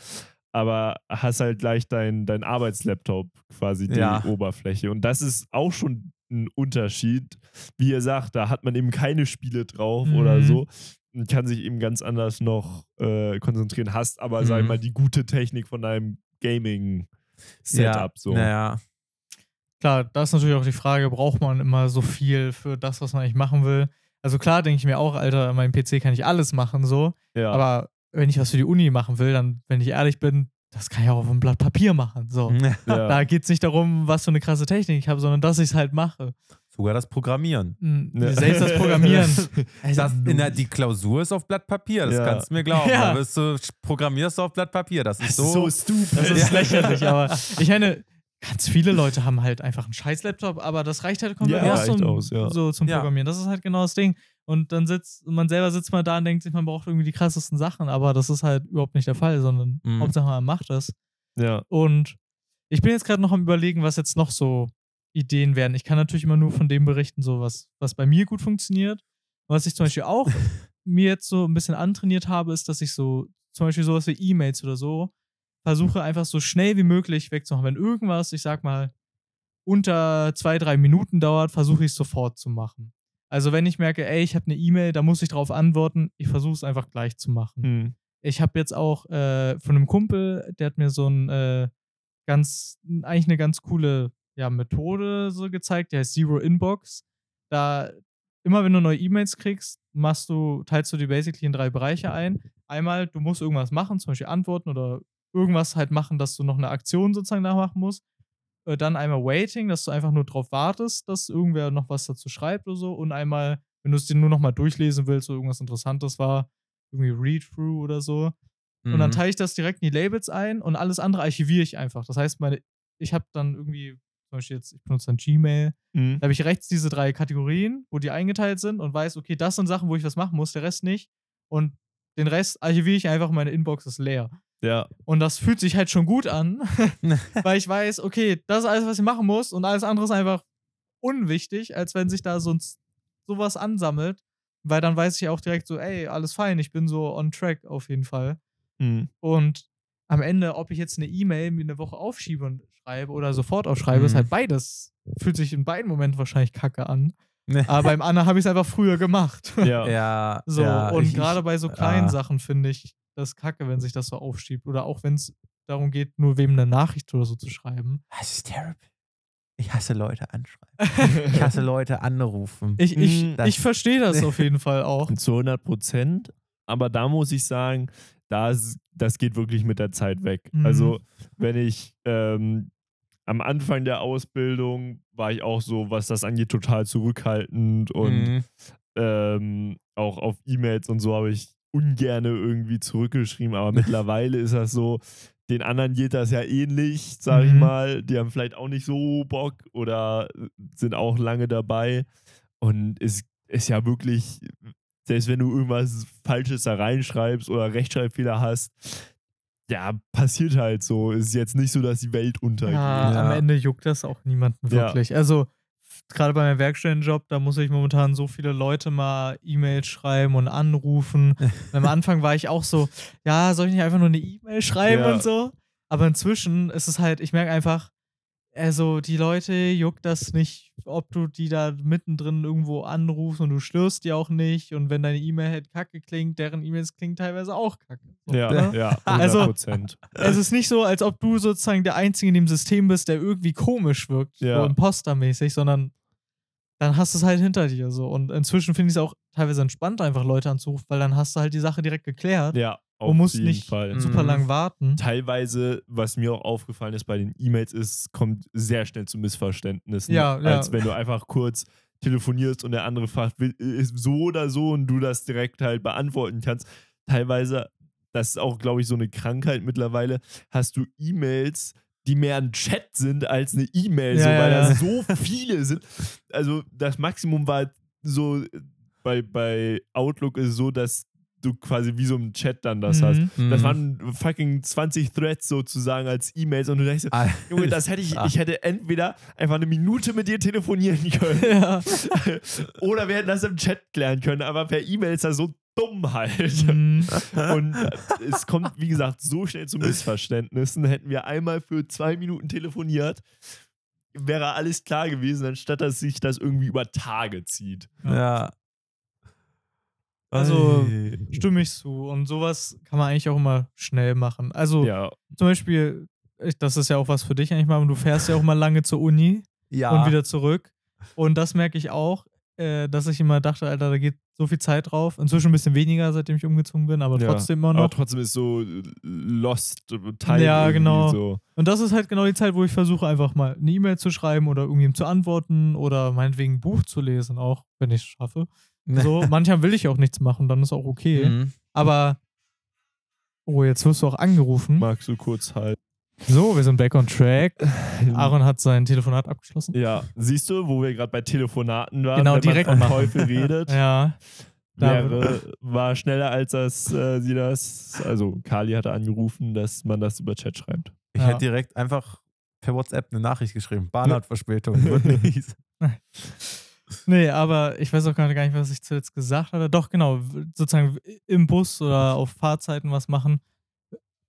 aber hast halt gleich dein, dein Arbeitslaptop quasi die Ja. Oberfläche. Und das ist auch schon ein Unterschied. Wie ihr sagt, da hat man eben keine Spiele drauf oder Mhm. so und kann sich eben ganz anders noch äh, konzentrieren. Hast aber, sag ich Mhm. mal, die gute Technik von deinem Gaming-Setup. ja, so. Naja, Klar, da ist natürlich auch die Frage, braucht man immer so viel für das, was man eigentlich machen will? Also klar denke ich mir auch, Alter, an meinem PC kann ich alles machen, so. Ja. Aber wenn ich was für die Uni machen will, dann, wenn ich ehrlich bin, das kann ich auch auf einem Blatt Papier machen. So. *laughs* ja. Da geht es nicht darum, was für eine krasse Technik ich habe, sondern dass ich es halt mache. Sogar das Programmieren. Mhm. Ja. Selbst das Programmieren. *laughs* Also, Das, in der, die Klausur ist auf Blatt Papier, das Ja. kannst du mir glauben. Ja. Da wirst du, programmierst du auf Blatt Papier. Das ist Das so. ist so stupid. Das ist lächerlich, aber *laughs* ich meine, ganz viele Leute haben halt einfach einen scheiß Laptop, aber das reicht halt komplett Ja, aus, zum, aus, ja. so zum Ja. Programmieren. Das ist halt genau das Ding. Und dann sitzt, man selber sitzt mal da und denkt sich, man braucht irgendwie die krassesten Sachen, aber das ist halt überhaupt nicht der Fall, sondern Mhm. Hauptsache man macht das. ja. Und ich bin jetzt gerade noch am überlegen, was jetzt noch so Ideen wären. Ich kann natürlich immer nur von dem berichten, so was, was bei mir gut funktioniert. Was ich zum Beispiel auch *laughs* mir jetzt so ein bisschen antrainiert habe, ist, dass ich so, zum Beispiel sowas wie E-Mails oder so, versuche einfach so schnell wie möglich wegzumachen. Wenn irgendwas, ich sag mal, unter zwei, drei Minuten dauert, versuche ich es sofort zu machen. Also wenn ich merke, ey, ich habe eine E-Mail, da muss ich drauf antworten, ich versuche es einfach gleich zu machen Hm. ich habe jetzt auch äh, von einem Kumpel, der hat mir so ein äh, ganz, eigentlich eine ganz coole ja, Methode so gezeigt, die heißt Zero Inbox. Da immer wenn du neue E-Mails kriegst, machst du, teilst du die basically in drei Bereiche ein. Einmal, du musst irgendwas machen, zum Beispiel antworten oder irgendwas halt machen, dass du noch eine Aktion sozusagen nachmachen musst. Äh, Dann einmal Waiting, dass du einfach nur drauf wartest, dass irgendwer noch was dazu schreibt oder so. Und einmal, wenn du es dir nur noch mal durchlesen willst, oder irgendwas Interessantes war, irgendwie Read-Through oder so. Und dann Mhm. teile ich das direkt in die Labels ein und alles andere archiviere ich einfach. Das heißt, meine, ich habe dann irgendwie, zum Beispiel jetzt, ich benutze dann Gmail, Hm. da habe ich rechts diese drei Kategorien, wo die eingeteilt sind und weiß, okay, das sind Sachen, wo ich was machen muss, der Rest nicht. Und den Rest archiviere ich einfach, meine Inbox ist leer. Ja. Und das fühlt sich halt schon gut an, *laughs* weil ich weiß, okay, das ist alles, was ich machen muss und alles andere ist einfach unwichtig, als wenn sich da sonst sowas ansammelt, weil dann weiß ich auch direkt so, ey, alles fein, ich bin so on track auf jeden Fall. Hm. Und am Ende, ob ich jetzt eine E-Mail mir eine Woche aufschiebe und schreibe oder sofort aufschreibe, ist Mhm. halt beides. Fühlt sich in beiden Momenten wahrscheinlich kacke an. Aber beim anderen habe ich es einfach früher gemacht. *laughs* Ja. Ja, So, ja, und gerade bei so kleinen ah. Sachen finde ich das kacke, wenn sich das so aufschiebt. Oder auch wenn es darum geht, nur wem eine Nachricht oder so zu schreiben. Das ist terrible. Ich hasse Leute anschreiben. *laughs* Ich hasse Leute anrufen. Ich, ich, das- ich verstehe das auf jeden Fall *laughs* auch. Zu 100 Prozent. Aber da muss ich sagen, das, das geht wirklich mit der Zeit weg. Mhm. Also, wenn ich ähm, am Anfang der Ausbildung war ich auch so, was das angeht, total zurückhaltend und Mhm. ähm, auch auf E-Mails und so habe ich ungerne irgendwie zurückgeschrieben. Aber mittlerweile ist das so, den anderen geht das ja ähnlich, sag ich Mhm. mal. Die haben vielleicht auch nicht so Bock oder sind auch lange dabei. Und es ist ja wirklich, selbst wenn du irgendwas Falsches da reinschreibst oder Rechtschreibfehler hast, ja, passiert halt so. Es ist jetzt nicht so, dass die Welt untergeht. Ja, Ja. am Ende juckt das auch niemanden Ja. wirklich. Also gerade bei meinem Werkstudentenjob, da muss ich momentan so viele Leute mal E-Mails schreiben und anrufen. *laughs* Und am Anfang war ich auch so, ja, soll ich nicht einfach nur eine E-Mail schreiben Ja. und so? Aber inzwischen ist es halt, ich merke einfach, also die Leute juckt das nicht, ob du die da mittendrin irgendwo anrufst und du störst die auch nicht. Und wenn deine E-Mail halt kacke klingt, deren E-Mails klingen teilweise auch kacke. So, Ja, ne? ja, 100 *laughs* Also- Prozent. Es ist nicht so, als ob du sozusagen der Einzige in dem System bist, der irgendwie komisch wirkt, Ja. so impostermäßig, sondern dann hast du es halt hinter dir so. Und inzwischen finde ich es auch teilweise entspannt, einfach Leute anzurufen, weil dann hast du halt die Sache direkt geklärt Ja, auf und musst jeden nicht Fall. super Mhm. lang warten. teilweise, was mir auch aufgefallen ist bei den E-Mails, ist, kommt sehr schnell zu Missverständnissen. Ja, ja. Als wenn du einfach kurz telefonierst und der andere fragt, will- ist so oder so und du das direkt halt beantworten kannst. Teilweise, das ist auch, glaube ich, so eine Krankheit mittlerweile, hast du E-Mails, die mehr ein Chat sind als eine E-Mail, so, Ja, weil ja, das so viele sind. Also das Maximum war so, bei, bei Outlook ist es so, dass du quasi wie so ein Chat dann das hast. Mhm. Das Mhm. waren fucking 20 Threads sozusagen als E-Mails und du denkst, so, Ah, Junge, das hätte ich, Ah. ich hätte entweder einfach eine Minute mit dir telefonieren *laughs* können Ja. *laughs* oder wir hätten das im Chat klären können, aber per E-Mail ist das so dumm halt. Mhm. Und es kommt, wie gesagt, so schnell zu Missverständnissen. Hätten wir einmal für zwei Minuten telefoniert, wäre alles klar gewesen, anstatt dass sich das irgendwie über Tage zieht. ja. Also, Ei. Stimme ich zu. Und sowas kann man eigentlich auch immer schnell machen. Also Ja, zum Beispiel, ich- das ist ja auch was für dich eigentlich mal, du fährst ja auch mal lange zur Uni. ja. und wieder zurück. Und das merke ich auch, äh, dass ich immer dachte, Alter, da geht so viel Zeit drauf. Inzwischen ein bisschen weniger, seitdem ich umgezogen bin, aber ja. trotzdem immer Aber noch. trotzdem ist so lost Time. Ja, genau. So. Und das ist halt genau die Zeit, wo ich versuche, einfach mal eine E-Mail zu schreiben oder irgendjemandem zu antworten oder meinetwegen ein Buch zu lesen, auch wenn ich es schaffe. *laughs* So, manchmal will ich auch nichts machen, dann ist auch okay. Mhm. Aber, oh, jetzt wirst du auch angerufen. Magst du kurz halt. So, wir sind back on track. Aaron hat sein Telefonat abgeschlossen. Ja, siehst du, wo wir gerade bei Telefonaten waren, Genau, wenn direkt man. Teufel redet, *laughs* Ja. Wäre, war schneller als das, äh, sie das, also Kali hatte angerufen, dass man das über Chat schreibt. Ich Ja. hätte direkt einfach per WhatsApp eine Nachricht geschrieben. Bahn hat Verspätung. *laughs* Nee, aber ich weiß auch gar nicht, was ich zuletzt gesagt hatte. Doch, genau, sozusagen im Bus oder auf Fahrzeiten was machen.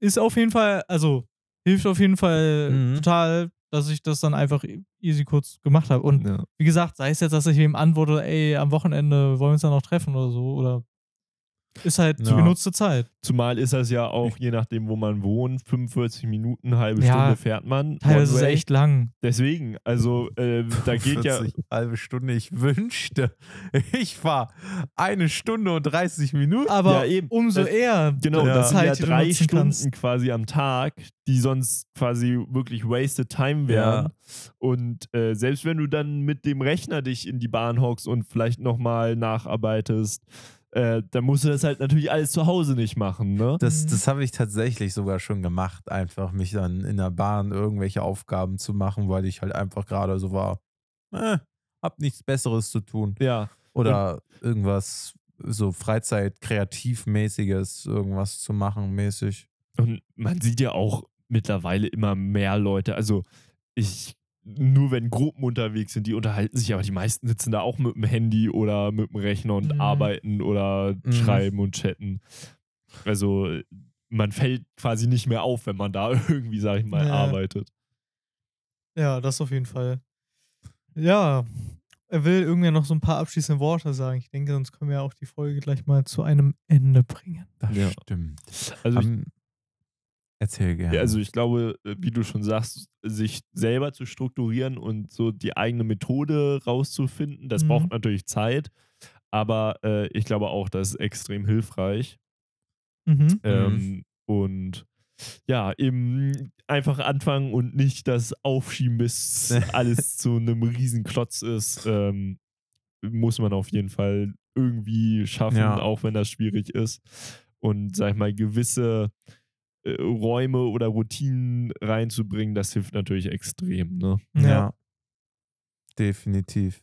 Ist auf jeden Fall, also hilft auf jeden Fall Mhm. total, dass ich das dann einfach e- easy kurz gemacht habe. Und Ja. wie gesagt, sei es jetzt, dass ich wem antworte, ey, am Wochenende wollen wir uns dann noch treffen oder so, oder ist halt die Ja. genutzte Zeit. Zumal ist das ja auch, je nachdem, wo man wohnt, 45 Minuten, halbe Ja, Stunde fährt man. Teilweise ist es echt lang. Deswegen, also äh, da geht ja. 40, halbe Stunde. Ich wünschte, *laughs* ich fahre eine Stunde und 30 Minuten. Aber Ja, eben. umso Das- eher Genau, Ja. das sind ja die du drei Stunden kannst. quasi am Tag, die sonst quasi wirklich wasted time wären. Und äh, selbst wenn du dann mit dem Rechner dich in die Bahn hockst und vielleicht nochmal nacharbeitest, äh, dann musst du das halt natürlich alles zu Hause nicht machen, ne? Das, Mhm. das habe ich tatsächlich sogar schon gemacht, einfach mich dann in der Bahn irgendwelche Aufgaben zu machen, weil ich halt einfach gerade so war, äh, hab nichts Besseres zu tun. Ja. Oder irgendwas so Freizeit-Kreativmäßiges, irgendwas zu machen, mäßig. Und man sieht ja auch mittlerweile immer mehr Leute. Also ich, nur wenn Gruppen unterwegs sind, die unterhalten sich, aber die meisten sitzen da auch mit dem Handy oder mit dem Rechner und Mhm. arbeiten oder Mhm. schreiben und chatten. Also man fällt quasi nicht mehr auf, wenn man da *laughs* irgendwie, sag ich mal, Ja. arbeitet. Ja, das auf jeden Fall. Ja, er will irgendwie noch so ein paar abschließende Worte sagen. Ich denke, sonst können wir auch die Folge gleich mal zu einem Ende bringen. Das Ja. stimmt. Also ich, Am- Erzähl gerne. ja, also ich glaube, äh, wie du schon sagst, sich selber zu strukturieren und so die eigene Methode rauszufinden, das Mhm. braucht natürlich Zeit. Aber äh, ich glaube auch, das ist extrem hilfreich. Mhm. Ähm, und ja, eben einfach anfangen und nicht das Aufschieben, bis alles *laughs* zu einem riesen Klotz ist, ähm, muss man auf jeden Fall irgendwie schaffen, Ja. auch wenn das schwierig ist. Und sag ich mal, gewisse äh, Räume oder Routinen reinzubringen, das hilft natürlich extrem. Ne? ja. Ja. Definitiv.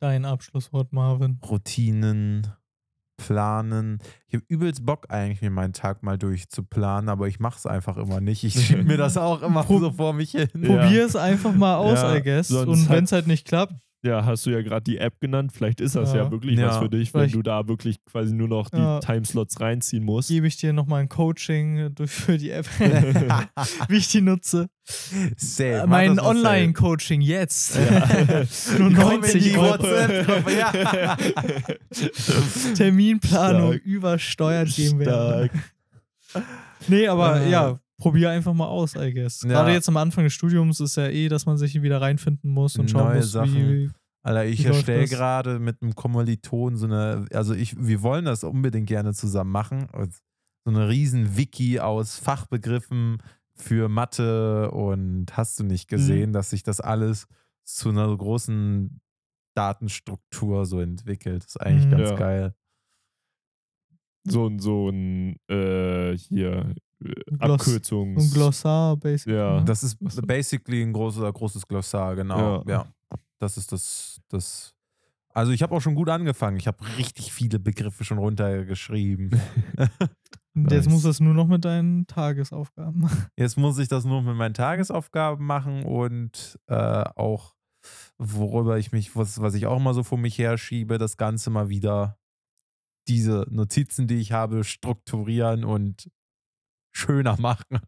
Dein Abschlusswort, Marvin. Routinen, planen. Ich habe übelst Bock eigentlich, mir meinen Tag mal durchzuplanen, aber ich mache es einfach immer nicht. Ich schiebe mir *laughs* das auch immer Pro- so vor mich hin. Probier es einfach mal aus, Ja, I guess. Und wenn es halt nicht klappt, Ja, hast du ja gerade die App genannt. Vielleicht ist das ja, Ja. wirklich Ja. was für dich, wenn du da wirklich quasi nur noch die Ja. Timeslots reinziehen musst. gebe ich dir nochmal ein Coaching durch für die App, *laughs* wie ich die nutze. Safe. Äh, mein. Online-Coaching jetzt. Ja. *laughs* Nur Komm in 90 die Euro. Ja. Terminplanung Stark. übersteuert GmbH. Stark. Nee, aber Äh. ja, probier einfach mal aus, I guess. Ja. Gerade jetzt am Anfang des Studiums ist ja eh, dass man sich wieder reinfinden muss und schauen Neue muss, Sachen. wie. Alter, ich erstelle gerade mit einem Kommiliton so eine, also ich, wir wollen das unbedingt gerne zusammen machen. So eine riesen Wiki aus Fachbegriffen für Mathe und hast du nicht gesehen, dass sich das alles zu einer großen Datenstruktur so entwickelt. Das ist eigentlich Mhm. ganz Ja. geil. So ein, so ein, äh, hier, Gloss- Abkürzungs... Ein Glossar, basically. Ja. Das ist basically ein großes, großes Glossar, genau. Ja. Ja. Das ist das, das. Also ich habe auch schon gut angefangen. Ich habe richtig viele Begriffe schon runtergeschrieben. *laughs* Jetzt Nice. musst du es nur noch mit deinen Tagesaufgaben machen. Jetzt muss ich das nur mit meinen Tagesaufgaben machen und äh, auch, worüber ich mich, was, was ich auch immer so vor mich herschiebe, das Ganze mal wieder diese Notizen, die ich habe, strukturieren und schöner machen.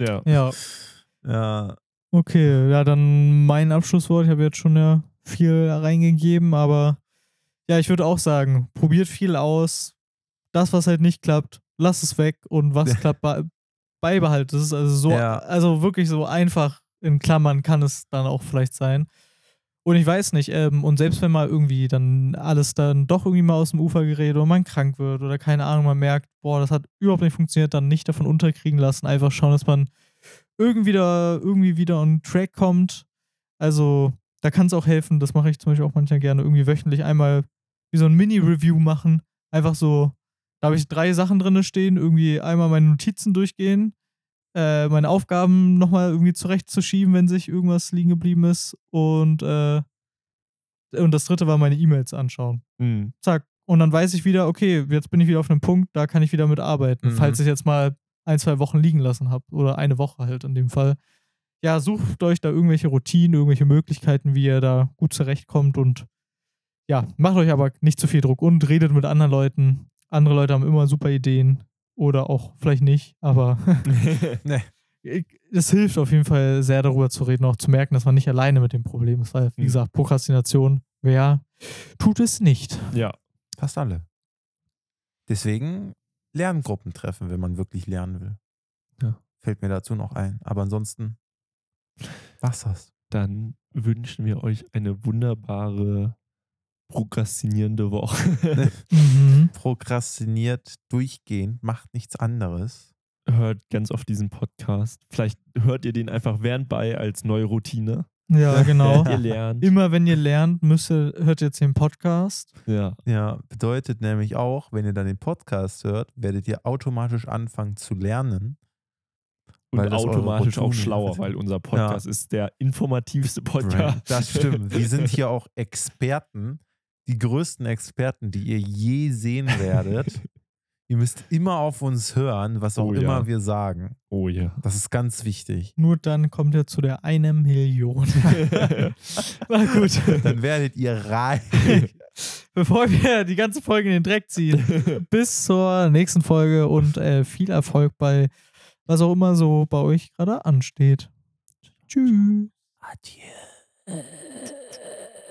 Ja. Ja, Ja, okay. Ja, dann mein Abschlusswort. Ich habe jetzt schon ja viel reingegeben, aber ja, ich würde auch sagen, probiert viel aus. Das, was halt nicht klappt, lasst es weg und was klappt, be beibehaltet. Das ist also so, Ja. also wirklich so einfach in Klammern kann es dann auch vielleicht sein. Und ich weiß nicht, ähm, und selbst wenn mal irgendwie dann alles dann doch irgendwie mal aus dem Ufer gerät oder man krank wird oder keine Ahnung, man merkt, boah, das hat überhaupt nicht funktioniert, dann nicht davon unterkriegen lassen. Einfach schauen, dass man irgendwie da, irgendwie wieder on Track kommt. Also, da kann es auch helfen, das mache ich zum Beispiel auch manchmal gerne, irgendwie wöchentlich einmal wie so ein Mini-Review machen. Einfach so, da habe ich drei Sachen drin stehen, irgendwie einmal meine Notizen durchgehen, äh, meine Aufgaben nochmal irgendwie zurechtzuschieben, wenn sich irgendwas liegen geblieben ist. Und, äh, und das dritte war meine E-Mails anschauen. Mhm. Zack. Und dann weiß ich wieder, okay, jetzt bin ich wieder auf einem Punkt, da kann ich wieder mitarbeiten, Mhm. falls ich jetzt mal ein, zwei Wochen liegen lassen habe. Oder eine Woche halt in dem Fall. Ja, sucht euch da irgendwelche Routinen, irgendwelche Möglichkeiten, wie ihr da gut zurechtkommt und ja, macht euch aber nicht zu viel Druck und redet mit anderen Leuten. Andere Leute haben immer super Ideen oder auch vielleicht nicht, aber *laughs* ne. es hilft auf jeden Fall sehr darüber zu reden, auch zu merken, dass man nicht alleine mit dem Problem ist, weil, wie Mhm. gesagt, Prokrastination, wer tut es nicht? ja. fast alle. Deswegen Lerngruppen treffen, wenn man wirklich lernen will. Ja. Fällt mir dazu noch ein. Aber ansonsten, was das? Dann wünschen wir euch eine wunderbare prokrastinierende Woche. *laughs* Mhm. Prokrastiniert durchgehend, macht nichts anderes. hört ganz oft diesen Podcast. Vielleicht hört ihr den einfach während bei als neue Routine. Ja, *laughs* genau. Ihr lernt. Immer wenn ihr lernt, müsst ihr, hört ihr jetzt den Podcast. Ja. Ja, bedeutet nämlich auch, wenn ihr dann den Podcast hört, werdet ihr automatisch anfangen zu lernen. Und automatisch auch schlauer, weil unser Podcast ist der informativste Podcast. Das stimmt. Wir sind *laughs* hier auch Experten, die größten Experten, die ihr je sehen werdet. *laughs* ihr müsst immer auf uns hören, was auch Oh immer ja. wir sagen. Oh ja. Das ist ganz wichtig. Nur dann kommt ihr zu der eine Million. *laughs* Na gut. Dann werdet ihr reich. *laughs* Bevor wir die ganze Folge in den Dreck ziehen, bis zur nächsten Folge und äh, viel Erfolg bei was auch immer so bei euch gerade ansteht. Tschüss. Adieu.